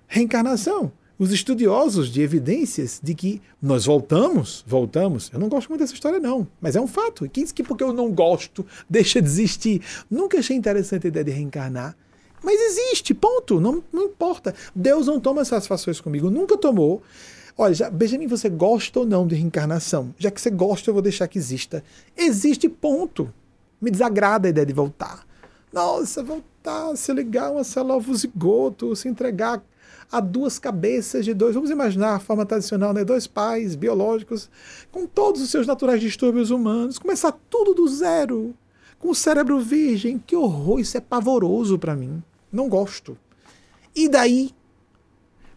Reencarnação, os estudiosos de evidências de que nós voltamos, voltamos. Eu não gosto muito dessa história, não, mas é um fato. E quem diz que porque eu não gosto, deixa de existir? Nunca achei interessante a ideia de reencarnar. Mas existe, ponto. Não, não importa. Deus não toma satisfações comigo, nunca tomou. Olha, já, Benjamin, você gosta ou não de reencarnação? Já que você gosta, eu vou deixar que exista. Existe, ponto. Me desagrada a ideia de voltar. Nossa, voltar, se ligar uma célula zigoto, se entregar a duas cabeças de dois, vamos imaginar a forma tradicional, né? dois pais biológicos, com todos os seus naturais distúrbios humanos, começar tudo do zero, com o cérebro virgem. Que horror, isso é pavoroso para mim. Não gosto. E daí,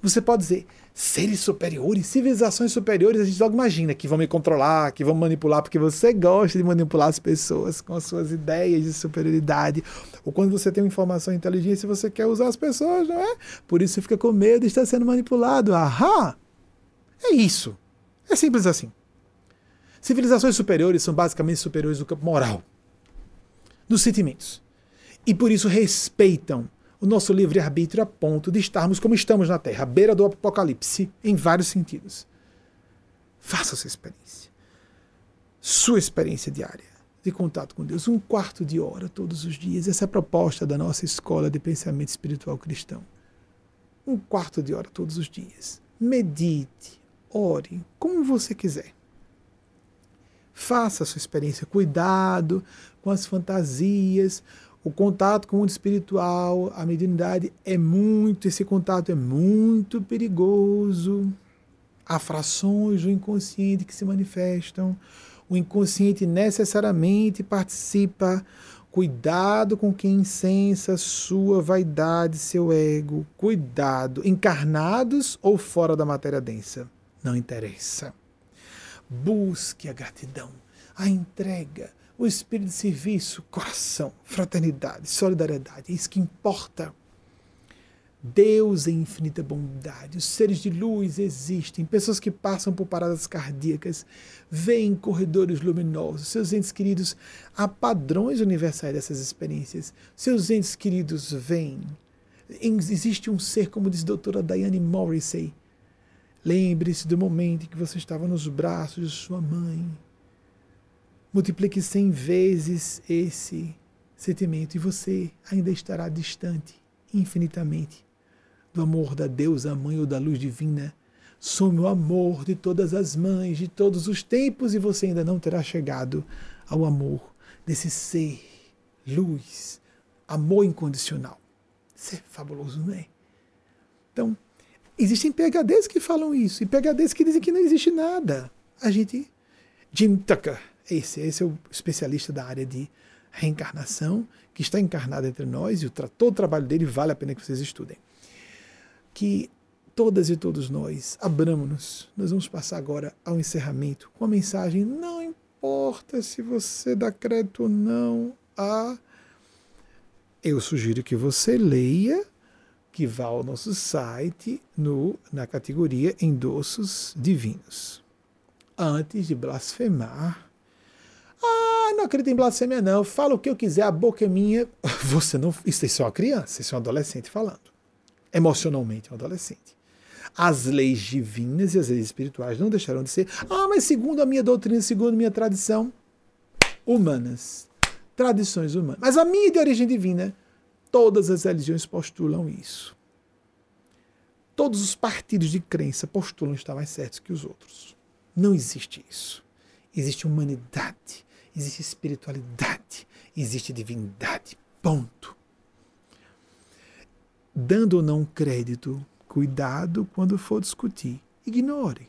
você pode dizer, seres superiores, civilizações superiores, a gente logo imagina que vão me controlar, que vão manipular, porque você gosta de manipular as pessoas com as suas ideias de superioridade. Ou quando você tem uma informação e inteligência, você quer usar as pessoas, não é? Por isso fica com medo de estar sendo manipulado. Ahá! É isso. É simples assim. Civilizações superiores são basicamente superiores do campo moral, dos sentimentos. E por isso respeitam o nosso livre-arbítrio a ponto de estarmos como estamos na Terra, à beira do apocalipse, em vários sentidos. Faça sua experiência. Sua experiência diária de contato com Deus. Um quarto de hora todos os dias. Essa é a proposta da nossa escola de pensamento espiritual cristão. Um quarto de hora todos os dias. Medite, ore, como você quiser. Faça a sua experiência. Cuidado com as fantasias. O contato com o mundo espiritual, a mediunidade é muito, esse contato é muito perigoso. Há frações do inconsciente que se manifestam. O inconsciente necessariamente participa. Cuidado com quem incensa sua vaidade, seu ego. Cuidado, encarnados ou fora da matéria densa. Não interessa. Busque a gratidão, a entrega, o espírito de serviço, coração, fraternidade, solidariedade. É isso que importa. Deus é infinita bondade. Os seres de luz existem. Pessoas que passam por paradas cardíacas, veem corredores luminosos. Seus entes queridos, há padrões universais dessas experiências. Seus entes queridos vêm. Existe um ser, como diz a doutora Diane Morrissey. Lembre-se do momento em que você estava nos braços de sua mãe. Multiplique cem vezes esse sentimento e você ainda estará distante infinitamente do amor da deusa mãe ou da luz divina. Some o amor de todas as mães de todos os tempos e você ainda não terá chegado ao amor desse ser, luz, amor incondicional. Isso é fabuloso, não é? Então, existem PHDs que falam isso e PHDs que dizem que não existe nada. A gente. Jim Tucker, esse, esse é o especialista da área de reencarnação, que está encarnado entre nós e o, todo o trabalho dele vale a pena que vocês estudem que todas e todos nós abramos-nos. Nós vamos passar agora ao encerramento com a mensagem: não importa se você dá crédito ou não a. Eu sugiro que você leia, que vá ao nosso site no, na categoria Endossos Divinos. Antes de blasfemar. Ah, não acredito em blasfêmia, não. Fala o que eu quiser, a boca é minha. Você não. Isso é só uma criança, isso é um adolescente falando emocionalmente um adolescente. As leis divinas e as leis espirituais não deixarão de ser, ah, mas segundo a minha doutrina, segundo a minha tradição, humanas. Tradições humanas. Mas a minha de origem divina, todas as religiões postulam isso. Todos os partidos de crença postulam estar mais certos que os outros. Não existe isso. Existe humanidade, existe espiritualidade, existe divindade. Ponto dando ou não crédito, cuidado quando for discutir. Ignore.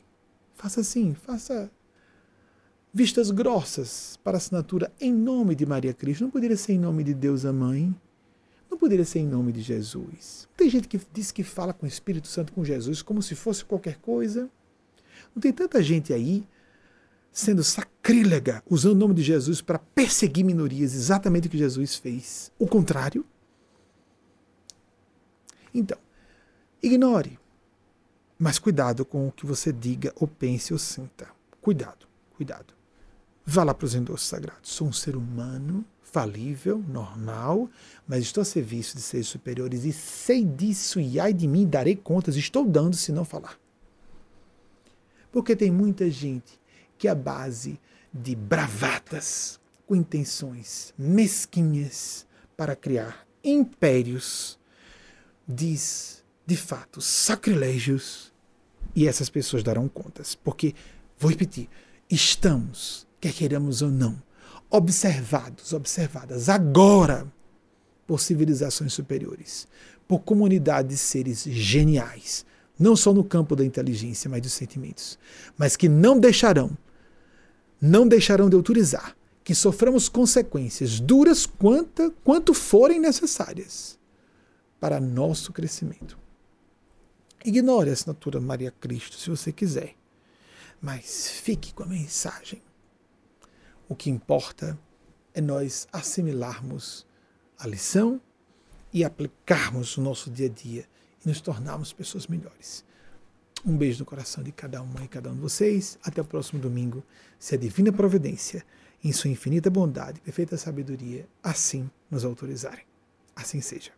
Faça assim, faça vistas grossas para assinatura em nome de Maria Cristo. Não poderia ser em nome de Deus a Mãe. Não poderia ser em nome de Jesus. Tem gente que diz que fala com o Espírito Santo, com Jesus, como se fosse qualquer coisa. Não tem tanta gente aí sendo sacrílega, usando o nome de Jesus para perseguir minorias, exatamente o que Jesus fez. O contrário. Então, ignore. Mas cuidado com o que você diga ou pense ou sinta. Cuidado, cuidado. Vá lá para os endossos sagrados. Sou um ser humano, falível, normal, mas estou a serviço de seres superiores e sei disso e ai de mim darei contas. Estou dando se não falar. Porque tem muita gente que a base de bravatas, com intenções mesquinhas para criar impérios diz, de fato, sacrilégios e essas pessoas darão contas. Porque, vou repetir, estamos, quer queiramos ou não, observados, observadas agora por civilizações superiores, por comunidades de seres geniais, não só no campo da inteligência, mas dos sentimentos, mas que não deixarão, não deixarão de autorizar que soframos consequências duras quanto, quanto forem necessárias para nosso crescimento. Ignore a assinatura Maria Cristo se você quiser, mas fique com a mensagem. O que importa é nós assimilarmos a lição e aplicarmos no nosso dia a dia e nos tornarmos pessoas melhores. Um beijo no coração de cada uma e cada um de vocês. Até o próximo domingo, se a divina providência, em sua infinita bondade e perfeita sabedoria, assim nos autorizarem. Assim seja.